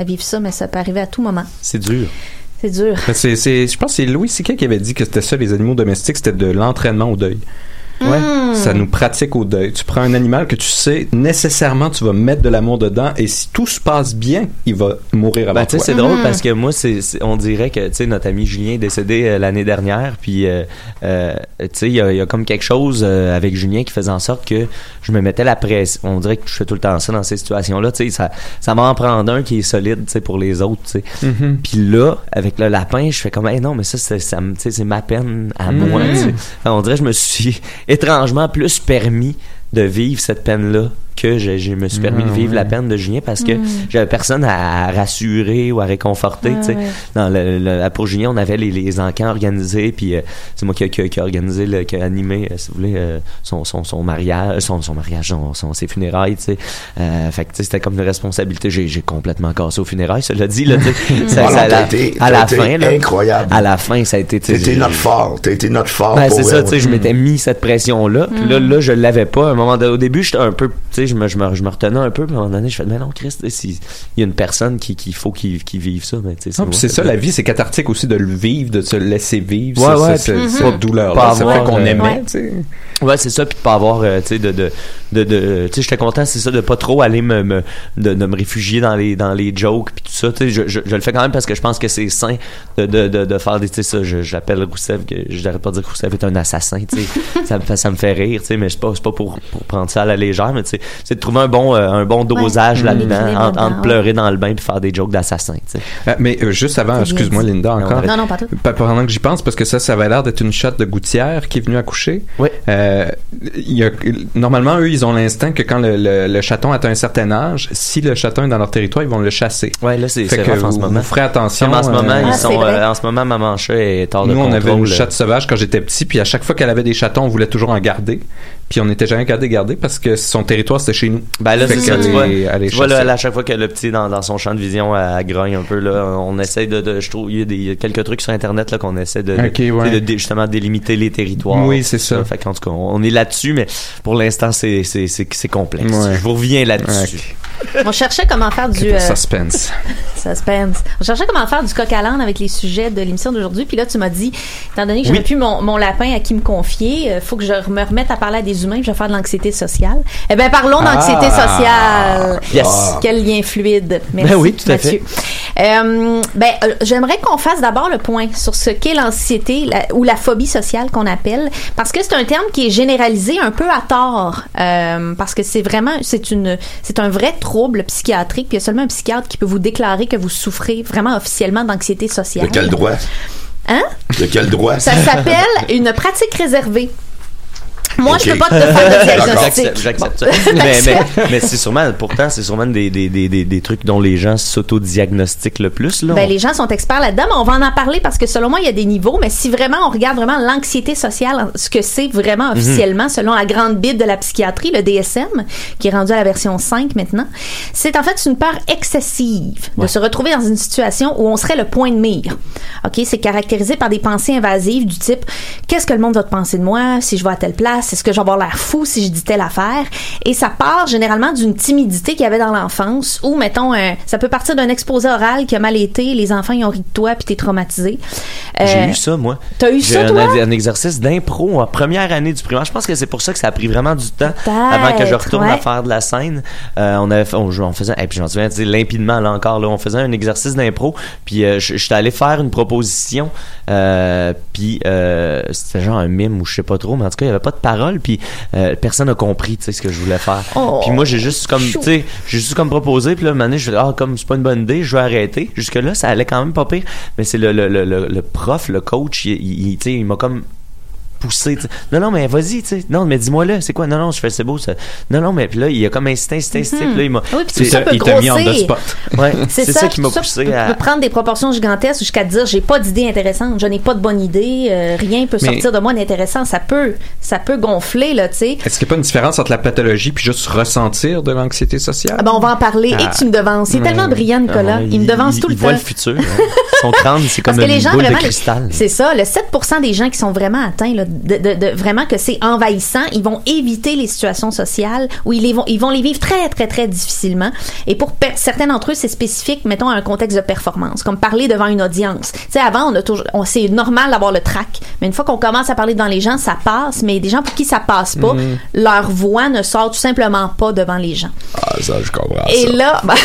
à vivre ça, mais ça peut arriver à tout moment. C'est dur. C'est dur. C'est, c'est, je pense que c'est Louis C.K. qui avait dit que c'était ça, les animaux domestiques, c'était de l'entraînement au deuil. Ouais. Ça nous pratique au deuil. Tu prends un animal que tu sais nécessairement tu vas mettre de l'amour dedans et si tout se passe bien, il va mourir avant Ben, tu sais, toi. c'est drôle parce que moi, c'est, on dirait que, tu sais, notre ami Julien est décédé euh, l'année dernière, puis, euh, euh, tu sais, il y a, il y a comme quelque chose euh, avec Julien qui faisait en sorte que je me mettais la pression. On dirait que je fais tout le temps ça dans ces situations-là, tu sais, ça, ça m'en prend un qui est solide, tu sais, pour les autres, tu sais. Mhm. Puis là, avec le lapin, je fais comme, hey, non, mais ça, c'est, ça, me- tu sais, c'est ma peine à Mhm. moi, tu sais. On dirait que je me suis étrangement plus permis de vivre cette peine-là que je, je me suis permis de Ah, vivre la peine de Julien parce que Mm. j'avais personne à, à rassurer ou à réconforter. Ah, tu sais. ouais. Dans le, le- pour Julien, on avait les, les encans organisés, puis euh, c'est moi qui, a- qui, a- qui a organisé, le, qui a animé, euh, si vous voulez, euh, son, son, son mariage, son, son mariage, son, son- ses funérailles. Tu sais. Euh, fait que tu sais, c'était comme une responsabilité. J'ai, complètement cassé aux funérailles, cela dit. Là, sais. Ça- non, ça- à la, été- à t'as la été fin, là, incroyable. À la fin, ça a été. j'ai- notre fort. T'as été notre fort. ben, c'est ça, tu sais, je m'étais mis cette pression-là. Puis là, Mm. là, je l'avais pas. À un moment donné, au début, j'étais un peu, tu sais, je me, je, me, je me retenais un peu. Puis à un moment donné, je fais, mais non, Christ, il y a une personne qui, qui faut qu'il vive ça. Mais, moi, c'est ça, la vie, c'est cathartique aussi de le vivre, de se laisser vivre. Ouais, ça, ouais, ça- Mhm. cette douleur-là. Pas Ça fait qu'on euh, aimait, ouais. c'est ça, puis de pas avoir, euh, tu sais, de, de, de, de- tu sais, j'étais content, c'est ça, de pas trop aller me, me de, de me réfugier dans les, dans les jokes puis tout ça, tu sais, je, je, je le fais quand même parce que je pense que c'est sain de, de, de, faire des, tu sais, ça, j'appelle Rousseff, que je n'arrête pas de dire que Rousseff est un assassin, tu sais, ça me fait, ça me fait rire, tu sais, mais c'est pas, c'est pas pour, pour prendre ça à la légère, mais tu sais, c'est de trouver un bon, euh, un bon dosage Ouais, là-dedans, l'équilibre entre, entre pleurer dans le bain puis faire des jokes d'assassin, tu sais. Euh, mais euh, juste avant, excuse-moi. Linda encore. Non, non, pas tout. Pendant que j'y pense, parce que ça, ça avait l'air d'être une chatte de gouttière qui est venue accoucher. Oui. Euh, il y a, normalement, eux, ils ont l'instinct que quand le, le- le chaton atteint un certain âge, si le chaton est dans leur territoire, ils vont le chasser. Ouais, là, c'est Fait c'est que en ce vous- moment. Vous ferez attention. Comme en ce moment, euh, ils sont, euh, en ce moment, maman chat est hors de Nous, on avait une chatte sauvage quand j'étais petit, puis à chaque fois qu'elle avait des chatons, on voulait toujours en garder. Puis on n'était jamais capable de les garder parce que son territoire, c'était chez nous. Ben là, c'est ça, tu vois. Tu vois, là, à chaque fois que le petit, dans, dans son champ de vision, elle grogne un peu, là, on essaie de, de- je trouve, il y a des, il y a quelques trucs sur Internet, là, qu'on essaie de, de- Ok, ouais. de- de- justement, délimiter les territoires. Oui, c'est ça. Fait qu'en tout cas, on est là-dessus, mais pour l'instant, c'est, c'est, c'est, complexe. Ouais. Je vous reviens là-dessus. On cherchait comment faire du. euh, Suspense. Suspense. On cherchait comment faire du coq à l'âne avec les sujets de l'émission d'aujourd'hui. Puis là, tu m'as dit, étant donné que j'avais Oui. plus mon, mon lapin à qui me confier, euh, faut que je me remette à parler à des humains, puis je vais faire de l'anxiété sociale. Eh bien, parlons d'anxiété Ah. sociale. Yes. Quel lien fluide. Merci, Ben oui, tout à Mathieu. Euh, ben, euh, j'aimerais qu'on fasse d'abord le point sur ce qu'est l'anxiété la- ou la phobie sociale qu'on appelle, parce que c'est un terme qui est généralisé un peu à tort, euh, parce que c'est vraiment, c'est une, c'est un vrai trouble trouble psychiatrique, puis il y a seulement un psychiatre qui peut vous déclarer que vous souffrez vraiment officiellement d'anxiété sociale. De quel droit? Hein? De quel droit? Ça s'appelle une pratique réservée. Moi, Ok. je peux pas te faire de diagnostic. J'accepte, ça. mais, mais, mais c'est sûrement, pourtant, c'est sûrement des, des, des, des, des trucs dont les gens s'autodiagnostiquent le plus, là. Ben, les gens sont experts là-dedans, mais on va en parler parce que selon moi, il y a des niveaux. Mais si vraiment on regarde vraiment l'anxiété sociale, ce que c'est vraiment Mhm. officiellement, selon la grande bible de la psychiatrie, le DSM, qui est rendu à la version 5 maintenant, c'est en fait une peur excessive de se retrouver dans une situation où on serait le point de mire. OK? C'est caractérisé par des pensées invasives du type qu'est-ce que le monde va te penser de moi si je vais à telle place? Est-ce que je vais avoir l'air fou si je dis telle affaire? Et ça part généralement d'une timidité qu'il y avait dans l'enfance ou, mettons, un- ça peut partir d'un exposé oral qui a mal été, les enfants ils ont ri de toi puis t'es traumatisé. Euh, J'ai eu ça, moi. T'as eu ça, un, toi? un exercice d'impro en première année du primaire. Je pense que c'est pour ça que ça a pris vraiment du temps avant que je retourne ouais. à faire de la scène. Euh, on avait, on, faisait, et puis j'en souviens limpidement là encore là, on faisait un exercice d'impro. Puis euh, je j'étais allé faire une proposition. Euh, puis euh, c'était genre un mime ou je sais pas trop, mais en tout cas il y avait pas de parole. Puis euh, personne n'a compris, tu sais, ce que je voulais faire. Oh, puis moi j'ai juste comme, tu sais, j'ai juste comme proposé. Puis là, un je fais ah comme c'est pas une bonne idée, je vais arrêter. Jusque là, ça allait quand même pas pire. Mais c'est le, le, le, le, prof, le coach, il, il m'a comme sais. Non, non, mais vas-y, tu sais. Non, mais dis-moi là, c'est quoi? Non, non, je fais c'est beau ça. Non, non, mais puis là, il a comme incité, incité, incité. Puis là, il m'a. Oui, puis c'est- tout ça il t'a mis en grossir. the spot. Ouais, C'est c'est ça, ça, qui m'a tout ça poussé peut, à. peut prendre des proportions gigantesques jusqu'à dire j'ai pas d'idée intéressante, je n'ai pas de bonne idée, euh, rien peut Mais- sortir de moi d'intéressant. Ça peut, ça peut gonfler là, tu sais. Est-ce qu'il n'y a pas une différence entre la pathologie puis juste ressentir de l'anxiété sociale? Ah ben, on va en parler. Ah. Et tu me devances. Il est tellement brillant, Nicolas. Ah, il, me devance tout le il temps. voit le futur. hein. Son crâne, c'est comme une les gens boule de cristal. c'est ça, le 7% des gens qui sont vraiment atteints là, de, de- de- vraiment que c'est envahissant, ils vont éviter les situations sociales où ils les vont ils vont les vivre très très très difficilement et pour certains d'entre eux c'est spécifique mettons à un contexte de performance comme parler devant une audience. Tu sais avant on a toujours on c'est normal d'avoir le trac, mais une fois qu'on commence à parler devant les gens, ça passe, mais des gens pour qui ça passe pas, Mhm. leur voix ne sort tout simplement pas devant les gens. Ah, ça, je comprends Et ça. là passe,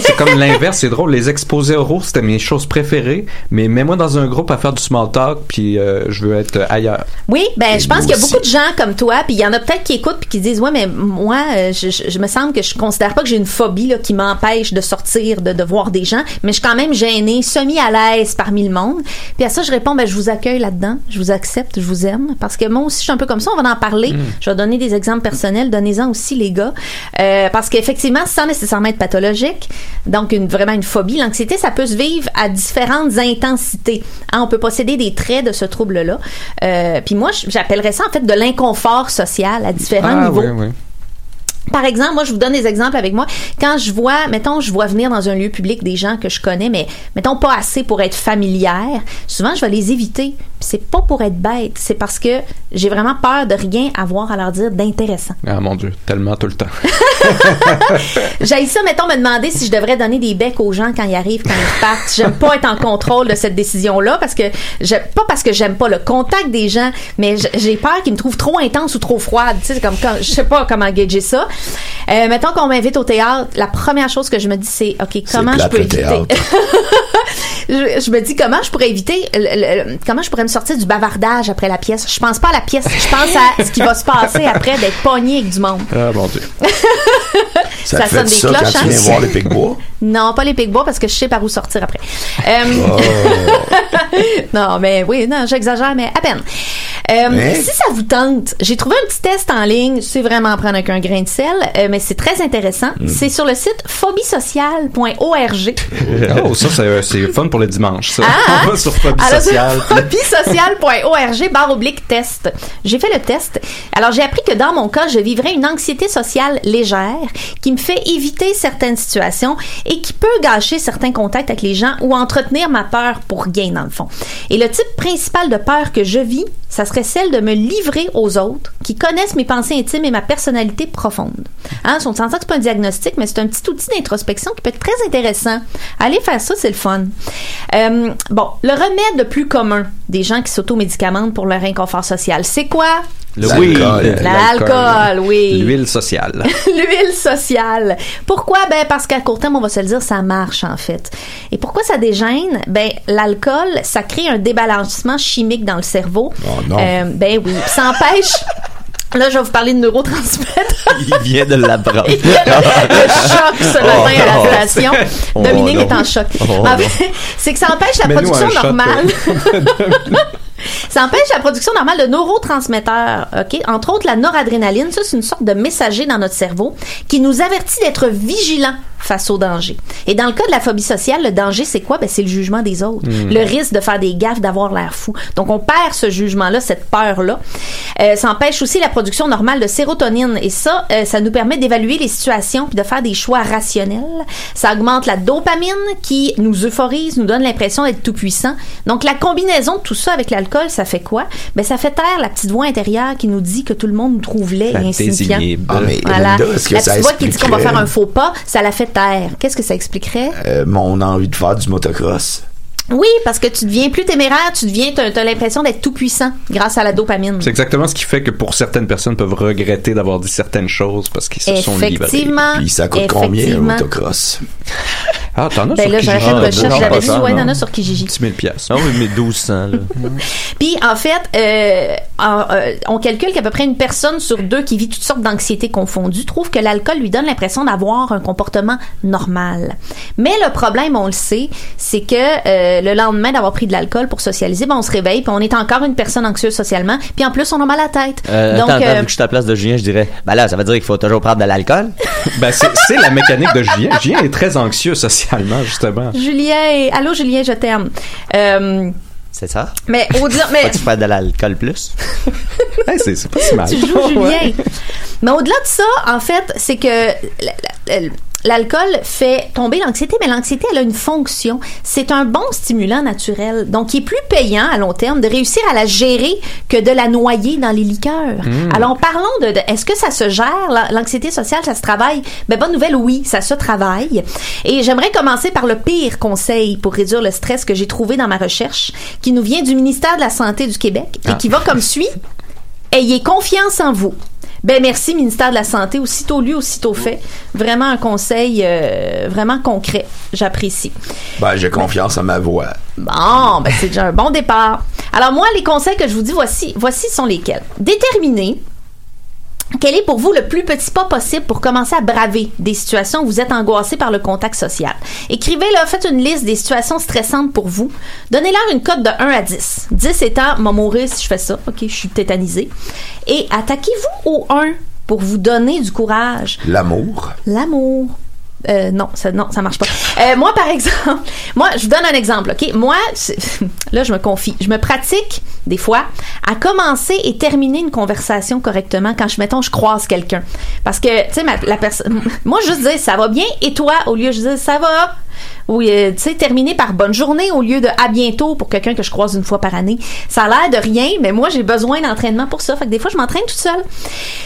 c'est comme l'inverse, c'est drôle. Les exposés oraux, c'était mes choses préférées, mais mets-moi dans un groupe à faire du small talk, puis euh, je veux être ailleurs. Oui, ben je pense qu'il y a beaucoup de gens comme toi, puis il y en a peut-être qui écoutent puis qui disent ouais mais moi euh, je, je, je me semble que je considère pas que j'ai une phobie là, qui m'empêche de sortir, de, de voir des gens, mais je suis quand même gênée, semi à l'aise parmi le monde. Puis à ça je réponds ben je vous accueille là-dedans, je vous accepte, je vous aime parce que moi aussi je suis un peu comme ça, on va en parler. Je vais donner des exemples personnels, donnez-en aussi les gars, Euh, parce qu'effectivement sans nécessairement être pathologique, donc une vraiment une phobie, l'anxiété ça peut se vivre à différentes intensités. Hein, on peut posséder des traits de ce trouble-là. Euh, puis moi, j'appellerais ça en fait de l'inconfort social à différents Ah, niveaux. oui, oui. Par exemple, moi, je vous donne des exemples avec moi. Quand je vois, mettons, je vois venir dans un lieu public des gens que je connais, mais mettons pas assez pour être familière, souvent je vais les éviter. C'est pas pour être bête, c'est parce que j'ai vraiment peur de rien avoir à leur dire d'intéressant. Ah mon Dieu, tellement tout le temps. J'ai ça, mettons, me demander si je devrais donner des becs aux gens quand ils arrivent, quand ils partent. J'aime pas être en contrôle de cette décision-là parce que, pas parce que j'aime pas le contact des gens, mais j'ai peur qu'ils me trouvent trop intense ou trop froide. Tu sais, c'est comme quand, je sais pas comment gager ça. Euh, mettons qu'on m'invite au théâtre, la première chose que je me dis, c'est, OK, comment je peux éviter? je, je me dis comment je pourrais éviter le- le- le- comment je pourrais me sortir du bavardage après la pièce? Je pense pas à la pièce, je pense à ce qui va se passer après d'être pogné avec du monde. Ah mon Dieu. Ça, ça sonne des cloches, hein? tu viens voir les? Non, pas les Picbois parce que je sais par où sortir après. Euh, Oh. non, mais oui, non, j'exagère, mais à peine. Euh, Hein? Si ça vous tente, j'ai trouvé un petit test en ligne. C'est vraiment à prendre avec un grain de sel, euh, mais c'est très intéressant. Hmm. C'est sur le site phobiesocial.org. Oh, ça, c'est, fun pour le dimanche, ça. Ah, On va sur Phobie Alors, Sociale. phobiesocial.org barre oblique test. J'ai fait le test. Alors, j'ai appris que dans mon cas, je vivrais une anxiété sociale légère qui me fait éviter certaines situations et qui peut gâcher certains contacts avec les gens ou entretenir ma peur pour gain, dans le fond. Et le type principal de peur que je vis, ça serait celle de me livrer aux autres qui connaissent mes pensées intimes et ma personnalité profonde. Hein, on s'entend que c'est pas un diagnostic, mais c'est un petit outil d'introspection qui peut être très intéressant. Allez faire ça, c'est le fun. Euh, bon, le remède le plus commun des gens qui s'automédicamentent pour leur inconfort social, c'est quoi? Le L'alcool. weed. L'alcool, oui. L'huile sociale. L'huile sociale. Pourquoi? Ben, parce qu'à court terme, on va se le dire, ça marche, en fait. Et pourquoi ça dégêne? Ben, l'alcool, ça crée un débalancement chimique dans le cerveau. Oh non. Euh, ben oui. Ça empêche, Là, je vais vous parler de neurotransmetteurs. Il vient de l'apprendre. Il y a le, le choc ce matin à Oh, la station. oh, Dominique non. est en choc. Oh, En non. fait, c'est que ça empêche la production normale. Ça empêche la production normale de neurotransmetteurs, OK? Entre autres, la noradrénaline, ça, c'est une sorte de messager dans notre cerveau qui nous avertit d'être vigilants face au danger. Et dans le cas de la phobie sociale, le danger, c'est quoi? Ben, c'est le jugement des autres. Mm. Le risque de faire des gaffes, d'avoir l'air fou. Donc, on perd ce jugement-là, cette peur-là. Euh, ça empêche aussi la production normale de sérotonine. Et ça, euh, ça nous permet d'évaluer les situations puis de faire des choix rationnels. Ça augmente la dopamine qui nous euphorise, nous donne l'impression d'être tout puissant. Donc, la combinaison de tout ça avec l'alcool, ça fait quoi? Ben, ça fait taire la petite voix intérieure qui nous dit que tout le monde nous trouve laid La et insignifiant. Ah, mais Voilà. La petite voix qui dit qu'on va faire un faux pas, ça la fait Qu'est-ce que ça expliquerait? Euh, mon envie de faire du motocross. Oui, parce que tu deviens plus téméraire, tu deviens, t'as, t'as l'impression d'être tout puissant grâce à la dopamine. C'est exactement ce qui fait que pour certaines personnes peuvent regretter d'avoir dit certaines choses parce qu'ils se sont livrés. Effectivement. Puis ça coûte combien un motocross? Ah, t'en as Ben sur là, recherche, Non, j'avais cher, ouais, non. il y en a sur Kijiji. 10 000 piastres. Ah oui, mais 1200, là. Puis en fait, euh, en- euh, on calcule qu'à peu près une personne sur deux qui vit toutes sortes d'anxiétés confondues trouve que l'alcool lui donne l'impression d'avoir un comportement normal. Mais le problème, on le sait, c'est que euh, le lendemain d'avoir pris de l'alcool pour socialiser, ben, on se réveille puis on est encore une personne anxieuse socialement, puis en plus on a mal à la tête. Euh, Donc attends, attends, euh, vu que je suis à la place de Julien, je dirais, ben là, ça veut dire qu'il faut toujours prendre de l'alcool? Ben, c'est c'est la mécanique de Julien. Julien est très anxieux socialement, justement. Julien, allô Julien, je t'aime. Euh, C'est ça? mais au-delà, mais Vas-tu faire de l'alcool plus? Hey, c'est c'est pas si mal. tu joues Julien. Mais au-delà de ça, en fait, c'est que la- la- la- l'alcool fait tomber l'anxiété, mais l'anxiété, elle a une fonction. C'est un bon stimulant naturel. Donc, il est plus payant à long terme de réussir à la gérer que de la noyer dans les liqueurs. Mm. Alors, parlons de, de- est-ce que ça se gère? la- L'anxiété sociale, ça se travaille? Ben, bonne nouvelle, oui, ça se travaille. Et j'aimerais commencer par le pire conseil pour réduire le stress que j'ai trouvé dans ma recherche, qui nous vient du ministère de la Santé du Québec et Ah. qui va comme suit. Ayez confiance en vous. Ben merci ministère de la santé, aussitôt lu, aussitôt fait. Vraiment un conseil euh, vraiment concret. J'apprécie. Ben, j'ai confiance en ma voix. Bon, ben c'est déjà un bon départ. Alors moi, les conseils que je vous dis, voici, voici sont lesquels. Déterminez quel est pour vous le plus petit pas possible pour commencer à braver des situations où vous êtes angoissé par le contact social? Écrivez-le, faites une liste des situations stressantes pour vous. Donnez-leur une cote de 1 à 10. 10 étant, m'a mourir si je fais ça. OK, je suis tétanisé. Et attaquez-vous au 1 pour vous donner du courage. L'amour. L'amour. Euh, non, ça, non, marche pas. Euh, moi, par exemple, moi, je vous donne un exemple, ok? Moi, là, je me confie. Je me pratique, des fois, à commencer et terminer une conversation correctement quand je, mettons, je croise quelqu'un. Parce que, tu sais, la personne, moi, juste dire ça va bien et toi, au lieu de dire ça va, ou, euh, tu sais, terminer par bonne journée au lieu de à bientôt pour quelqu'un que je croise une fois par année. Ça a l'air de rien, mais moi, j'ai besoin d'entraînement pour ça. Fait que des fois, je m'entraîne toute seule.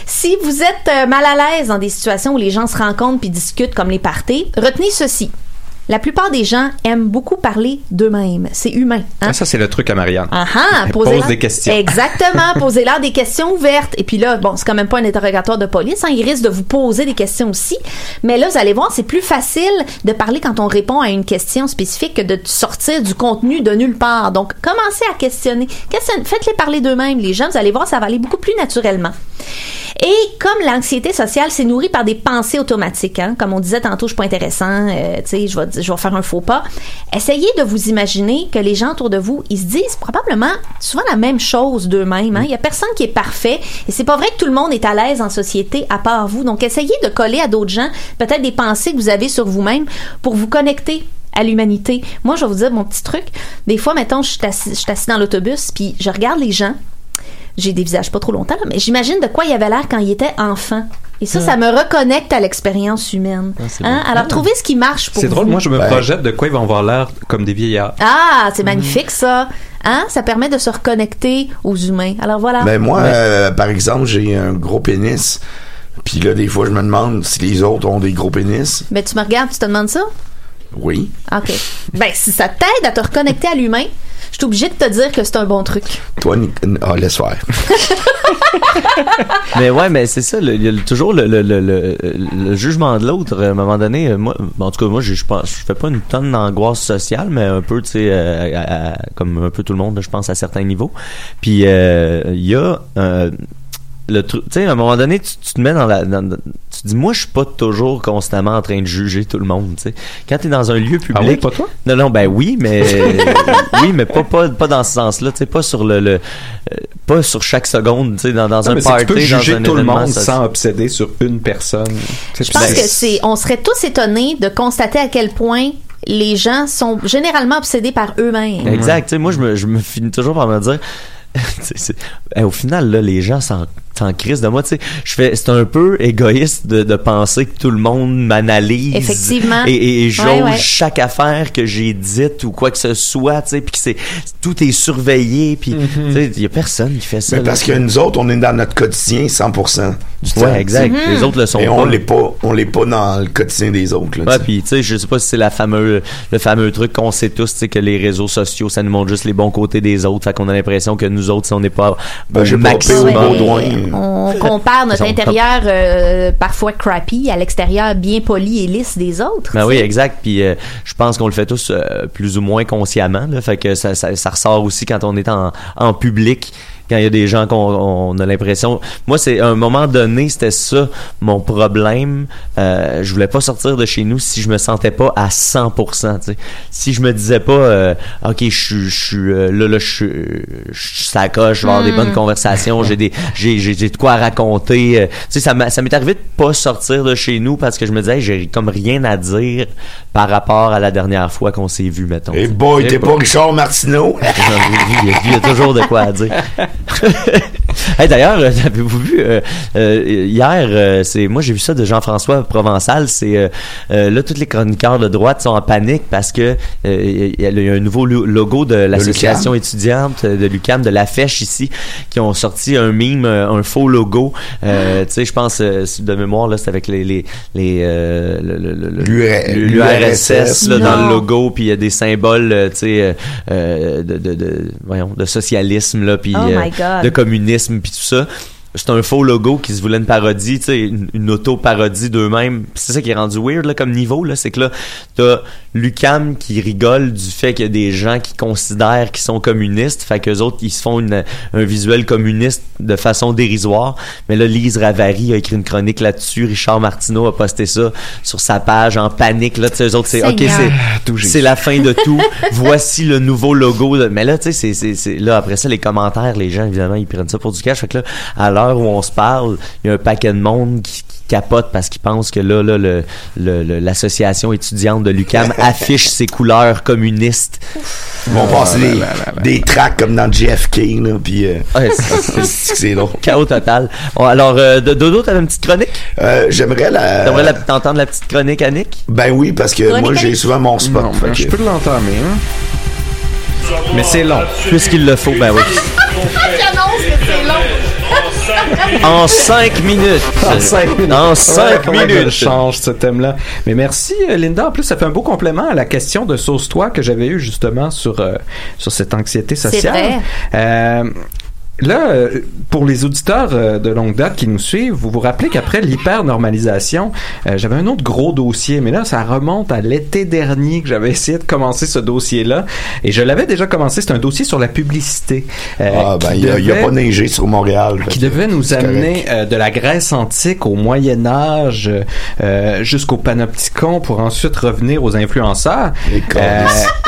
Si vous êtes euh, mal à l'aise dans des situations où les gens se rencontrent puis discutent comme les parties, retenez ceci. La plupart des gens aiment beaucoup parler d'eux-mêmes. C'est humain. Hein? Ah, ça, c'est le truc à Marianne. Ah ah, pose des questions. Exactement, posez-leur des questions ouvertes. Et puis là, bon, c'est quand même pas un interrogatoire de police, hein, il risque de vous poser des questions aussi. Mais là, vous allez voir, c'est plus facile de parler quand on répond à une question spécifique que de sortir du contenu de nulle part. Donc, commencez à questionner. Questionne- Faites-les parler d'eux-mêmes, les gens, vous allez voir, ça va aller beaucoup plus naturellement. Et comme l'anxiété sociale, c'est nourri par des pensées automatiques, hein, comme on disait tantôt, je suis pas intéressant, euh, tu sais, je vais, je vais faire un faux pas. Essayez de vous imaginer que les gens autour de vous, ils se disent probablement souvent la même chose d'eux-mêmes. Hein. Il y a personne qui est parfait, et c'est pas vrai que tout le monde est à l'aise en société à part vous. Donc, essayez de coller à d'autres gens peut-être des pensées que vous avez sur vous-même pour vous connecter à l'humanité. Moi, je vais vous dire mon petit truc. Des fois, mettons, je suis assis, je suis assis dans l'autobus, puis je regarde les gens, j'ai des visages pas trop longtemps, mais j'imagine de quoi il avait l'air quand il était enfant. Et ça, ça me reconnecte à l'expérience humaine. c'est Hein? bon. Alors, trouvez ce qui marche pour C'est drôle, vous. moi, je me projette de quoi ils vont avoir l'air comme des vieillards. Ah, c'est magnifique ça. Hein? Ça permet de se reconnecter aux humains. Alors voilà. Ben moi, euh, par exemple, j'ai un gros pénis. Puis là, des fois, je me demande si les autres ont des gros pénis. Ben, tu me regardes, tu te demandes ça? Oui. OK. Ben, si ça t'aide à te reconnecter à l'humain, je suis obligée de te dire que c'est un bon truc. Toi, ah, laisse faire. mais ouais, mais c'est ça, il y a toujours le, le, le, le, le jugement de l'autre. À un moment donné, euh, moi, en tout cas, moi, je, je, pense, je fais pas une tonne d'angoisse sociale, mais un peu, tu sais, euh, comme un peu tout le monde, je pense, à certains niveaux. Puis, euh, il y a... euh, le truc, tu sais, à un moment donné, tu, tu te mets dans la, dans- dans- tu te dis, moi, je suis pas toujours constamment en train de juger tout le monde, tu sais. Quand t'es dans un lieu public. Ah oui, pas toi? Non, non, ben oui, mais, oui, mais pas, pas, pas dans ce sens-là, tu sais, pas sur le, le euh, pas sur chaque seconde, tu sais, dans, dans Non, un party, tu peux dans juger un tout le événement monde sans obséder sur une personne. Je pense que c'est, on serait tous étonnés de constater à quel point les gens sont généralement obsédés par eux-mêmes. Exact. Tu sais, moi, je me, je me finis toujours par me dire. au final, là, les gens s'en crissent de moi. Tu sais, je fais, c'est un peu égoïste de, de penser que tout le monde m'analyse. Effectivement. Et, et, et jauge Ouais, ouais. chaque affaire que j'ai dite ou quoi que ce soit. Tu sais, puis que c'est tout est surveillé. Puis, tu sais, il y a personne qui fait ça. Mais là. parce que nous autres, on est dans notre quotidien 100% du temps. Ouais, exact. Mm-hmm. Les autres le sont Et on l'est pas, on l'est pas dans le quotidien des autres. Là, Ouais, puis tu sais, je sais pas si c'est la fameux, le fameux truc qu'on sait tous, tu sais, que les réseaux sociaux, ça nous montre juste les bons côtés des autres, fait qu'on a l'impression que nous autres, si on n'est pas Ben, au maximum. Ouais, on compare notre intérieur euh, parfois crappy à l'extérieur bien poli et lisse des autres. Ben oui, exact. Puis euh, je pense qu'on le fait tous euh, plus ou moins consciemment. Là, fait que ça, ça, ça ressort aussi quand on est en, en public. Quand il y a des gens qu'on on a l'impression. Moi, c'est à un moment donné, c'était ça mon problème. Euh, je voulais pas sortir de chez nous si je me sentais pas à 100%. tu sais. Si je me disais pas, euh, ok, je suis, euh, là, là, je suis, sacoche, je vais avoir des bonnes conversations, j'ai des, j'ai, j'ai, j'ai de quoi raconter. euh, tu sais, ça m'a- ça m'est arrivé de pas sortir de chez nous parce que je me disais, hey, j'ai comme rien à dire par rapport à la dernière fois qu'on s'est vu, mettons. Et sais. boy, t'es pas Richard Martineau. il, y a, il y a toujours de quoi à dire. Hey, D'ailleurs, euh, avez-vous vu euh, euh, hier, euh, c'est moi j'ai vu ça de Jean-François Provençal, c'est euh, euh, là tous les chroniqueurs de droite sont en panique parce que euh, il y a il y a un nouveau lo- logo de l'association étudiante de l'UCAM de la Fèche ici qui ont sorti un mime, un faux logo. Euh, tu sais, je pense euh, de mémoire là, c'est avec les les les euh, le- le- le- le- L'UR- l'URSS là, dans le logo puis il y a des symboles tu sais de, de, de voyons de socialisme là puis Oh euh, God. de communisme puis tout ça c'est un faux logo qui se voulait une parodie, tu sais, une, une auto-parodie d'eux-mêmes. C'est ça qui est rendu weird là, comme niveau, là, c'est que là, t'as Lucam qui rigole du fait qu'il y a des gens qui considèrent qu'ils sont communistes, fait qu'eux autres, ils se font une- un visuel communiste de façon dérisoire. Mais là, Lise Ravary a écrit une chronique là-dessus, Richard Martineau a posté ça sur sa page en panique, là, tu sais, eux autres, c'est, ok, c'est, c'est la fin de tout. Voici le nouveau logo. Mais là, tu sais, c'est, c'est, c'est- là, après ça, les commentaires, les gens, évidemment, ils prennent ça pour du cash. Fait que là, à l'heure où on se parle, il y a un paquet de monde qui, qui capote parce qu'ils pensent que là, là, le, le- le- l'association étudiante de l'UCAM affiche ses couleurs communistes. Ils vont passer des, des tracks comme dans JFK, là, puis euh, Ouais, c'est, c'est c'est drôle. chaos total. Bon, alors, euh, Dodo, t'avais une petite chronique? Euh, J'aimerais la... T'aimerais la, t'entendre la petite chronique, Annick? Ben oui, parce que Chronique moi, j'ai souvent mon spot. Non, ben, je que- peux l'entamer. Hein? Mais c'est long. Puisqu'il le faut, ben oui. En cinq minutes. En cinq minutes. En Ouais, cinq je minutes. change ce thème-là. Mais merci, euh, Linda. En plus, ça fait un beau complément à la question de sauce-toi que j'avais eu justement sur, euh, sur cette anxiété sociale. vrai. Euh, Là, euh, pour les auditeurs euh, de longue date qui nous suivent, vous vous rappelez qu'après l'hyper-normalisation, euh, j'avais un autre gros dossier, mais là, ça remonte à l'été dernier que j'avais essayé de commencer ce dossier-là. Et je l'avais déjà commencé, c'est un dossier sur la publicité. euh, Ah, ben, il y a, pas neigé sur Montréal. qui devait nous amener euh, de la Grèce antique au Moyen Âge euh, jusqu'au panopticon pour ensuite revenir aux influenceurs.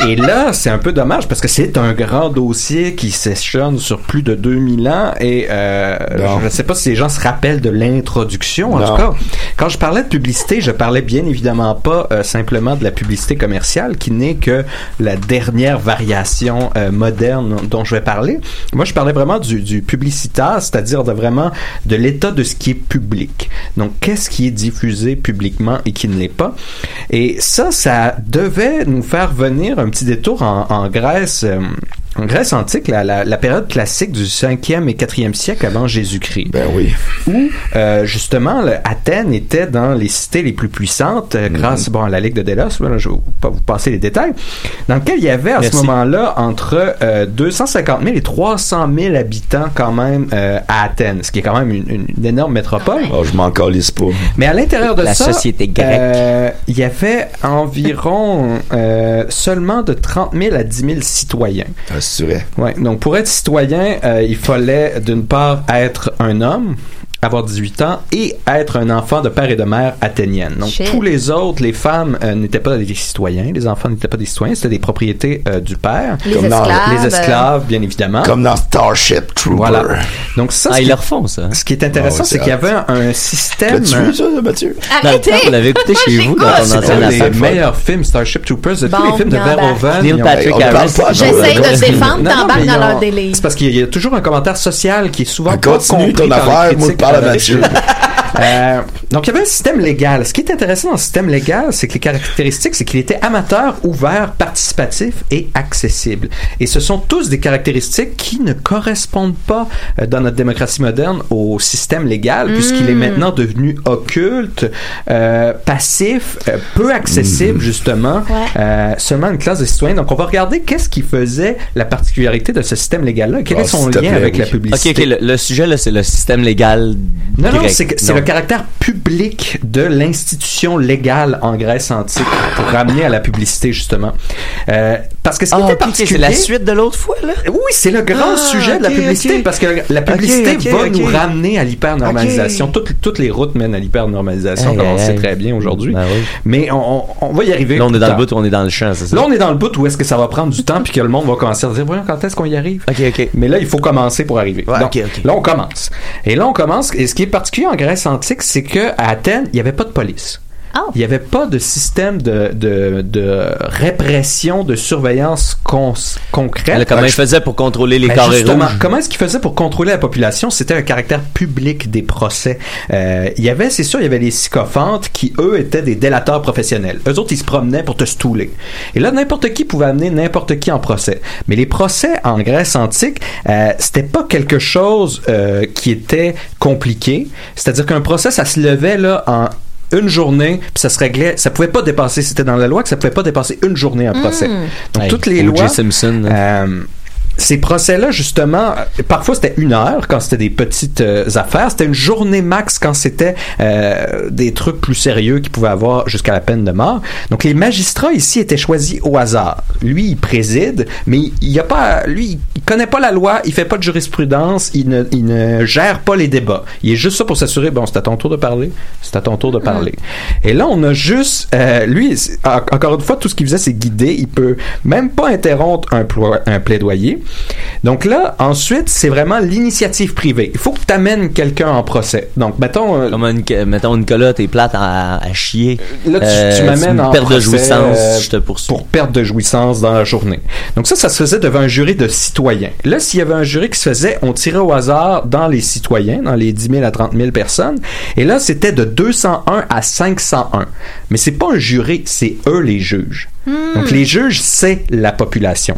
Et là, c'est un peu dommage parce que c'est un grand dossier qui s'échelonne sur plus de 2000 ans et euh, je ne sais pas si les gens se rappellent de l'introduction. En Non. tout cas, quand je parlais de publicité, je parlais bien évidemment pas euh, simplement de la publicité commerciale qui n'est que la dernière variation euh, moderne dont je vais parler. Moi, je parlais vraiment du, du publicitaire, c'est-à-dire de vraiment de l'état de ce qui est public. Donc, qu'est-ce qui est diffusé publiquement et qui ne l'est pas? Et ça, ça devait nous faire venir un petit détour en, en Grèce. euh, en Grèce antique, la, la, la période classique du 5e et 4e siècle avant Jésus-Christ Ben oui. où euh, justement le- Athènes était dans les cités les plus puissantes euh, grâce bon à la Ligue de Délos voilà, je vais pas vous passer les détails dans lequel il y avait à Merci. ce moment-là entre euh, 250 000 et 300 000 habitants quand même euh, à Athènes ce qui est quand même une, une- une énorme métropole Oh, je m'en calisse pas. mais à l'intérieur de La ça, société grecque. euh, il y avait environ euh, seulement de 30 000 à 10 000 citoyens. Ah, donc pour être citoyen, euh, il fallait d'une part être un homme, avoir 18 ans et être un enfant de père et de mère athénienne. Donc Shit. tous les autres, les femmes euh, n'étaient pas des citoyens, les enfants n'étaient pas des citoyens, c'était des propriétés euh, du père. Les Comme dans- esclaves. Les esclaves, bien évidemment. Comme dans Starship Trooper. Voilà. Donc ça, Ah, ce ils qui- le refont, ça. ce qui est intéressant, c'est qu'il y avait un, un système. L'as-tu vu, ça, Mathieu? Dans Arrêtez! vous l'avez écouté chez vous dans ton C'est ancienne un des affaire. meilleurs films Starship Troopers de tous les films de embarque. Verhoeven. Neil Patrick on parle Harris. pas, J'essaie de défendre, Non, non, t'embarques dans leur délire. C'est parce qu'il y a toujours un commentaire social qui est souvent continue ton les affaire, moi, je Euh, donc, il y avait un système légal. Ce qui est intéressant dans le système légal, c'est que les caractéristiques, c'est qu'il était amateur, ouvert, participatif et accessible. Et ce sont tous des caractéristiques qui ne correspondent pas euh, dans notre démocratie moderne au système légal, puisqu'il est maintenant devenu occulte, euh, passif, euh, peu accessible, justement, euh, seulement une classe de citoyens. Donc, on va regarder qu'est-ce qui faisait la particularité de ce système légal-là. Quel Ah, est son s'il te lien plaît, avec oui. la publicité? Ok, ok, le, le sujet, là, c'est le système légal. Non, non, grec. c'est que- c'est Non. le caractère public de l'institution légale en Grèce antique pour ramener à la publicité, justement. Euh, parce que ce qui Ah, était particulier... c'est la suite de l'autre fois, là? Oui, c'est le grand Ah, sujet de la publicité parce que la publicité Ok, ok, va nous ramener à l'hypernormalisation. Toutes, toutes les routes mènent à l'hypernormalisation, Aïe, comme on le sait très bien aujourd'hui. Ben oui. Mais on, on- va y arriver. Là, on est dans le bout ou on est dans le champ, c'est ça? Là, on est dans le bout où est-ce que ça va prendre du temps puis que le monde va commencer à dire, voyons, quand est-ce qu'on y arrive? Ok, ok. Mais là, il faut commencer pour arriver. Ouais, Donc, là, on commence. Et là, on commence. Et ce qui est particulier en Grèce c'est que à Athènes, il n'y avait pas de police. Oh. Il n'y avait pas de système de, de, de répression, de surveillance cons- concrète. Là, comment ils faisaient pour contrôler les Ben, carrés justement, rouges? comment est-ce qu'ils faisaient pour contrôler la population? C'était un caractère public des procès. Euh, il y avait, c'est sûr, il y avait les sycophantes qui eux étaient des délateurs professionnels. Eux autres, ils se promenaient pour te stouler. Et là, n'importe qui pouvait amener n'importe qui en procès. Mais les procès en Grèce antique, euh, c'était pas quelque chose euh, qui était compliqué. C'est-à-dire qu'un procès, ça se levait là en une journée, puis ça se réglait. Ça pouvait pas dépasser. C'était dans la loi que ça pouvait pas dépasser une journée un procès. Donc Hey, toutes les lois. Simpson. Euh, ces procès-là, justement, parfois c'était une heure quand c'était des petites euh, affaires. C'était une journée max quand c'était euh, des trucs plus sérieux qui pouvaient avoir jusqu'à la peine de mort. Donc les magistrats ici étaient choisis au hasard. Lui, il préside, mais il y a pas, lui, il connaît pas la loi, il fait pas de jurisprudence, il ne, il ne gère pas les débats. Il est juste ça pour s'assurer, bon, c'est à ton tour de parler, c'est à ton tour de parler. Et là, on a juste, euh, lui, encore une fois, tout ce qu'il faisait, c'est guider. Il peut même pas interrompre un plaidoyer. Donc là, ensuite, c'est vraiment l'initiative privée. Il faut que tu amènes quelqu'un en procès. Donc, mettons, euh, Comme une, mettons, Nicolas, t'es plate à, à chier. Là, tu, Euh, tu m'amènes en perte de procès, jouissance, euh, je te poursuis. pour perte de jouissance dans la journée. Donc ça, ça se faisait devant un jury de citoyens. Là, s'il y avait un jury qui se faisait, on tirait au hasard dans les citoyens, dans les 10 000 à 30 000 personnes. Et là, c'était de 201 à 501. Mais c'est pas un jury, c'est eux les juges. Donc les juges, c'est la population.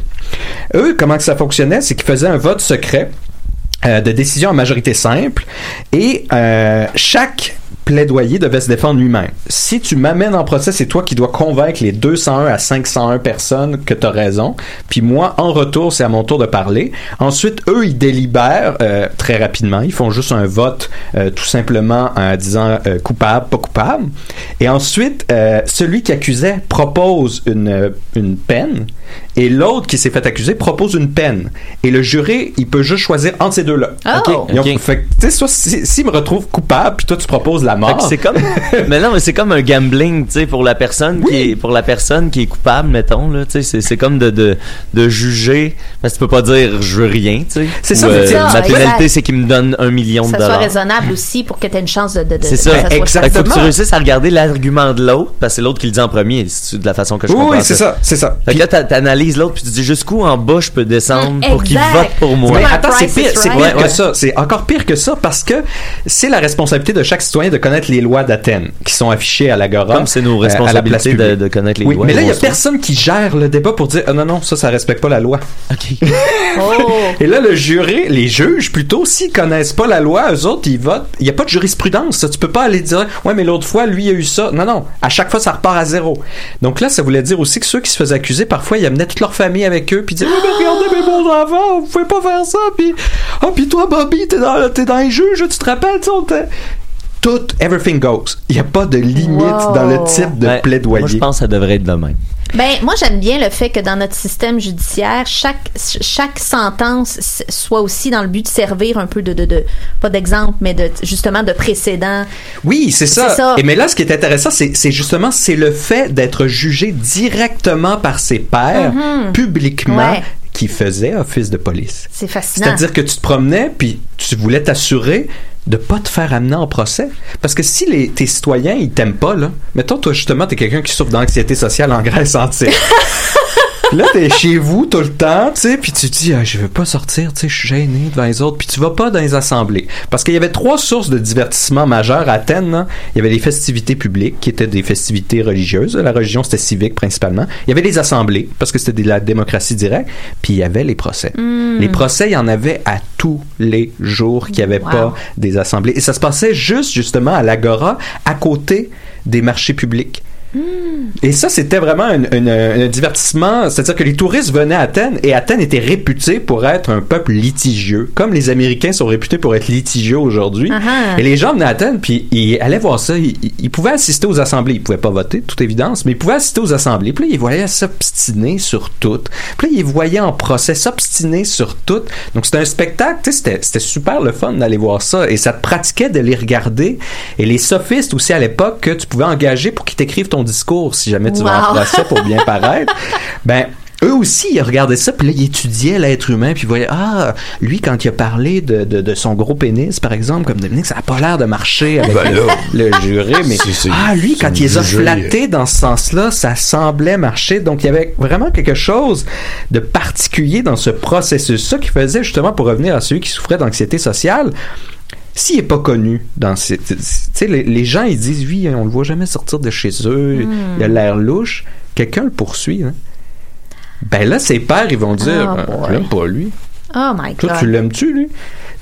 Eux, comment ça fonctionnait, c'est qu'ils faisaient un vote secret euh, de décision en majorité simple et euh, chaque plaidoyer devait se défendre lui-même. Si tu m'amènes en procès, c'est toi qui dois convaincre les 201 à 501 personnes que tu as raison. Puis moi, en retour, c'est à mon tour de parler. Ensuite, eux, ils délibèrent euh, très rapidement. Ils font juste un vote euh, tout simplement en disant euh, coupable, pas coupable. Et ensuite, celui qui accusait propose une peine et l'autre qui s'est fait accuser propose une peine. Et le jury, il peut juste choisir entre ces deux-là. Oh. OK? Ils ont- OK. Fait que, tu sais, si- s'il me retrouve coupable, puis toi, tu proposes la mort. que c'est comme mais non mais c'est comme un gambling tu sais pour la personne qui est pour la personne qui est coupable mettons là tu sais c'est comme de, de de juger parce que tu peux pas dire je veux rien tu sais C'est ça, euh, ça, pénalité c'est qu'il me donne un million Que de ça soit dollars raisonnable aussi pour que tu aies une chance de. de, c'est que ça, soit exact. Fait que faut que tu Exactement. réussisses à regarder l'argument de l'autre parce que c'est l'autre qui le dit en premier c'est de la façon que je Oui, comprends oui, c'est ça, c'est ça. fait que là t'a- l'autre puis tu dis jusqu'où en bas je peux descendre pour qu'il vote pour moi? Mais attends, c'est pire, is c'est Right? pire Ouais, que ouais. ça. C'est encore pire que ça parce que c'est la responsabilité de chaque citoyen de connaître les lois d'Athènes qui sont affichées à l'agora. comme c'est nos euh, responsabilités de, connaître les Oui, lois mais là, il y a personne qui gère le débat pour dire ah, non, non, ça, ça respecte pas la loi. ok Oh! Et là, le jury, les juges plutôt, s'ils connaissent pas la loi, eux autres, ils votent. Il y a pas de jurisprudence. ça. Tu peux pas aller dire ouais, mais l'autre fois, lui, il a eu ça. Non, non. À chaque fois, ça repart à zéro. Donc là, ça voulait dire aussi que ceux qui se faisaient accuser, parfois, ils amenaient toute leur famille avec eux, puis disaient Ouais, mais regardez mes bons enfants, vous pouvez pas faire ça. Puis ah, puis toi, Bobby, t'es dans, dans les juges, tu te rappelles, tu tout, everything goes. Il n'y a pas de limite Wow. dans le type de plaidoyer. Moi, je pense que ça devrait être de même. Ben, moi, j'aime bien le fait que dans notre système judiciaire, chaque, chaque sentence soit aussi dans le but de servir un peu de, de, de pas d'exemple, mais de, justement, de précédent. Oui, c'est ça. Et mais là, ce qui est intéressant, c'est c'est justement c'est le fait d'être jugé directement par ses pairs, Mhm. publiquement, Ouais. qui faisait office de police. C'est fascinant. C'est-à-dire que tu te promenais, puis tu voulais t'assurer de pas te faire amener en procès. Parce que si les, tes citoyens, ils t'aiment pas, là, mettons, toi, justement, t'es quelqu'un qui souffre d'anxiété sociale en Grèce antique. Puis là, t'es chez vous tout le temps, tu sais, puis tu te dis, ah, je veux pas sortir, tu sais, je suis gêné devant les autres, puis tu vas pas dans les assemblées. Parce qu'il y avait trois sources de divertissement majeures à Athènes. là. Il y avait les festivités publiques, qui étaient des festivités religieuses. La religion, c'était civique principalement. Il y avait les assemblées, parce que c'était de la démocratie directe. Puis il y avait les procès. Mm. Les procès, il y en avait à tous les jours qu'il n'y avait Wow. pas des assemblées. Et ça se passait juste, justement, à l'Agora, à côté des marchés publics. Et ça, c'était vraiment un, un- un divertissement. C'est-à-dire que les touristes venaient à Athènes et Athènes était réputée pour être un peuple litigieux, comme les Américains sont réputés pour être litigieux aujourd'hui. Ah-ha. Et les gens venaient à Athènes puis ils allaient voir ça. Ils, pouvaient assister aux assemblées. Ils pouvaient pas voter, toute évidence, mais ils pouvaient assister aux assemblées. Puis là, ils voyaient s'obstiner sur tout. Puis là, ils voyaient en procès s'obstiner sur tout. Donc c'était un spectacle. C'était super le fun d'aller voir ça et ça te pratiquait de les regarder. Et les sophistes aussi à l'époque que tu pouvais engager pour qu'ils t'écrivent ton discours si jamais tu vas en Wow. procès pour bien paraître. Ben eux aussi, ils regardaient ça, puis là, ils étudiaient l'être humain, puis ils voyaient, ah, lui, quand il a parlé de, de, de son gros pénis, par exemple, comme Dominique, ça n'a pas l'air de marcher avec Ben le, là. le juré, mais C'est- c'est- ah, lui, quand il les a flattés dans ce sens-là, ça semblait marcher. Donc, il y avait vraiment quelque chose de particulier dans ce processus. Ça qui faisait, justement, pour revenir à celui qui souffrait d'anxiété sociale, s'il est pas connu dans ces, tu sais, les, les gens ils disent oui, on le voit jamais sortir de chez eux, Hmm. il a l'air louche, quelqu'un le poursuit. hein. Ben là, ses pères ils vont dire, Oh, euh, boy. je l'aime pas lui. Oh my Toi, tu l'aimes-tu lui?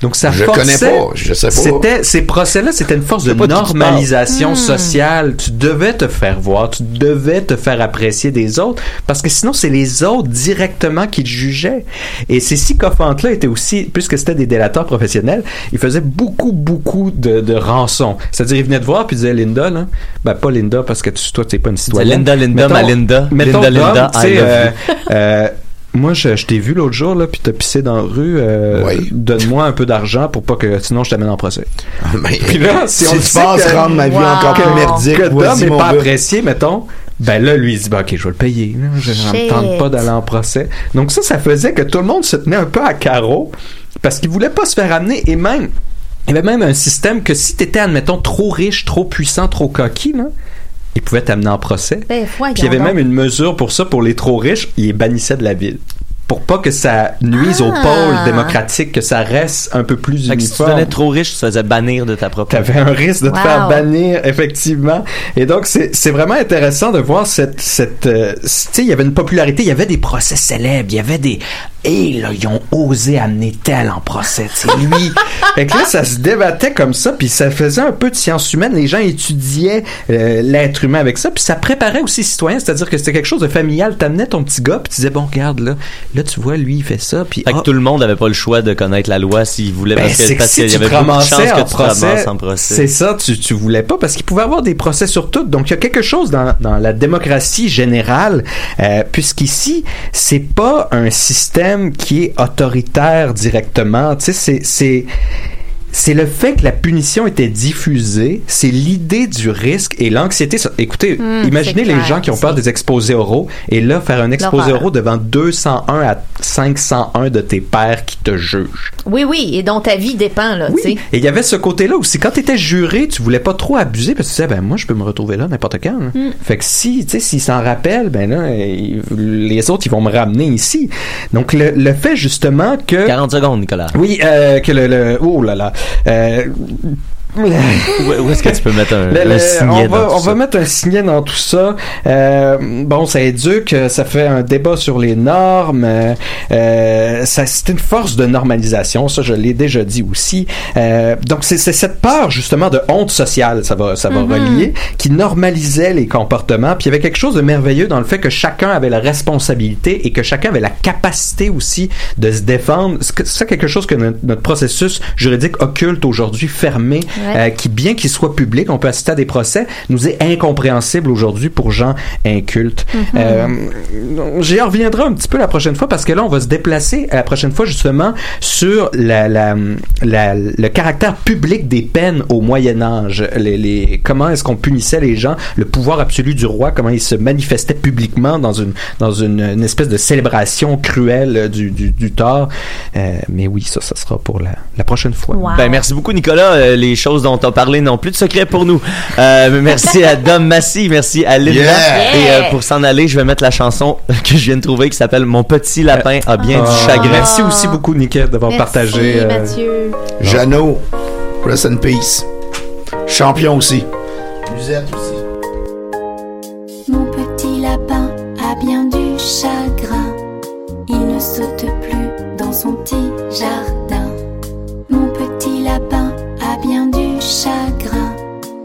Donc ça Je forçait. connais pas, je sais pas. C'était ces procès-là, c'était une force de tu normalisation Hmm. sociale. Tu devais te faire voir, tu devais te faire apprécier des autres, parce que sinon c'est les autres directement qui te jugeaient. Et ces sycophantes-là étaient aussi, puisque c'était des délateurs professionnels, ils faisaient beaucoup, beaucoup de, de rançons. C'est-à-dire, ils venaient te voir puis ils disaient Linda, là, ben pas Linda parce que tu, toi t'es pas une citoyenne. Linda, Linda, ma Linda. Mettons, Linda, Linda, I love euh, you. euh, moi, je, je t'ai vu l'autre jour, là, puis t'as pissé dans la rue. euh, Oui. Donne-moi un peu d'argent pour pas que, sinon je t'amène en procès. Mais, Puis là, si si, on sait penses que- rendre ma vie Wow. encore plus Que- merdique, que Dom n'est pas gars. apprécié, mettons, ben là, lui, il dit, ben, ok, je vais le payer. Je ne tente pas d'aller en procès. Donc ça, ça faisait que tout le monde se tenait un peu à carreau parce qu'il voulait pas se faire amener et même, il y avait même un système que si t'étais, admettons, trop riche, trop puissant, trop coquille, là, il pouvait t'amener en procès. Ben, Puis il y avait donc. même une mesure pour ça, pour les trop riches, il les bannissait de la ville. Pour pas que ça nuise au Ah. pôle démocratique, que ça reste un peu plus Fait que si tu uniforme. devenais trop riche, tu te faisais bannir de ta propre T'avais un risque de te faire bannir, effectivement. Et donc, c'est c'est vraiment intéressant de voir cette... cette euh, tu sais, il y avait une popularité, il y avait des procès célèbres, il y avait des... Et là, ils ont osé amener tel en procès, tu sais, lui. fait que là, ça se débattait comme ça, puis ça faisait un peu de science humaine. Les gens étudiaient euh, l'être humain avec ça, puis ça préparait aussi les citoyens, c'est-à-dire que c'était quelque chose de familial. T'amenais ton petit gars, puis tu disais, bon, regarde, là, là, tu vois, lui, il fait ça, puis... Fait que ah, tout le monde avait pas le choix de connaître la loi s'il voulait ben, parce c'est si qu'il y avait beaucoup de chances que en tu procès, en procès. c'est ça, tu, tu voulais pas parce qu'il pouvait avoir des procès sur tout. Donc il y a quelque chose dans, dans la démocratie générale, euh, puisqu'ici c'est pas un système qui est autoritaire directement. Tu sais, c'est c'est le fait que la punition était diffusée, c'est l'idée du risque et l'anxiété. Écoutez, Hmm, imaginez les clair, gens qui ont peur des exposés oraux et là faire un exposé oral devant 201 à 501 de tes pairs qui te jugent. Oui, oui, et dont ta vie dépend, là, tu sais. Et il y avait ce côté-là aussi. Quand tu étais juré, tu voulais pas trop abuser parce que tu disais, ben moi, je peux me retrouver là n'importe quand. là. Mm. Fait que si, tu sais, s'ils s'en rappellent, ben là, ils- les autres, ils vont me ramener ici. Donc, le, le fait justement que. 40 secondes, Nicolas. Oui, euh, que le, le- Oh là là. uh, Où, où est-ce que tu peux mettre un, le- un signet on va, dans tout on ça? va mettre un signet dans tout ça. Euh, bon, ça éduque, ça fait un débat sur les normes. euh, ça, c'est une force de normalisation. Ça, je l'ai déjà dit aussi. Euh, donc, c'est, c'est cette peur justement de honte sociale, ça va, ça va Mhm. relier, qui normalisait les comportements. Puis il y avait quelque chose de merveilleux dans le fait que chacun avait la responsabilité et que chacun avait la capacité aussi de se défendre. C'est c'est quelque chose que notre, notre processus juridique occulte aujourd'hui, fermé. Euh, qui, bien qu'il soit public, on peut assister à des procès, nous est incompréhensible aujourd'hui pour gens incultes. Mhm. Euh, J'y reviendrai un petit peu la prochaine fois parce que là, on va se déplacer la prochaine fois justement sur la, la, la- le caractère public des peines au Moyen Âge. Les, les, comment est-ce qu'on punissait les gens, le pouvoir absolu du roi, comment il se manifestait publiquement dans une dans une, une espèce de célébration cruelle du, du, du tort. Euh, mais oui, ça, ça sera pour la, la prochaine fois. Ben, merci beaucoup, Nicolas. Euh, les choses dont on parlé n'ont plus de secret pour nous. Euh, merci à Dom Massy, merci à Linda. Yeah! Et euh, pour s'en aller, je vais mettre la chanson que je viens de trouver qui s'appelle Mon petit lapin a bien du Ah, chagrin. Merci aussi beaucoup, Niquette, d'avoir Merci, partagé. euh, Mathieu. Jeannot, rest in peace. Champion aussi. Musette aussi.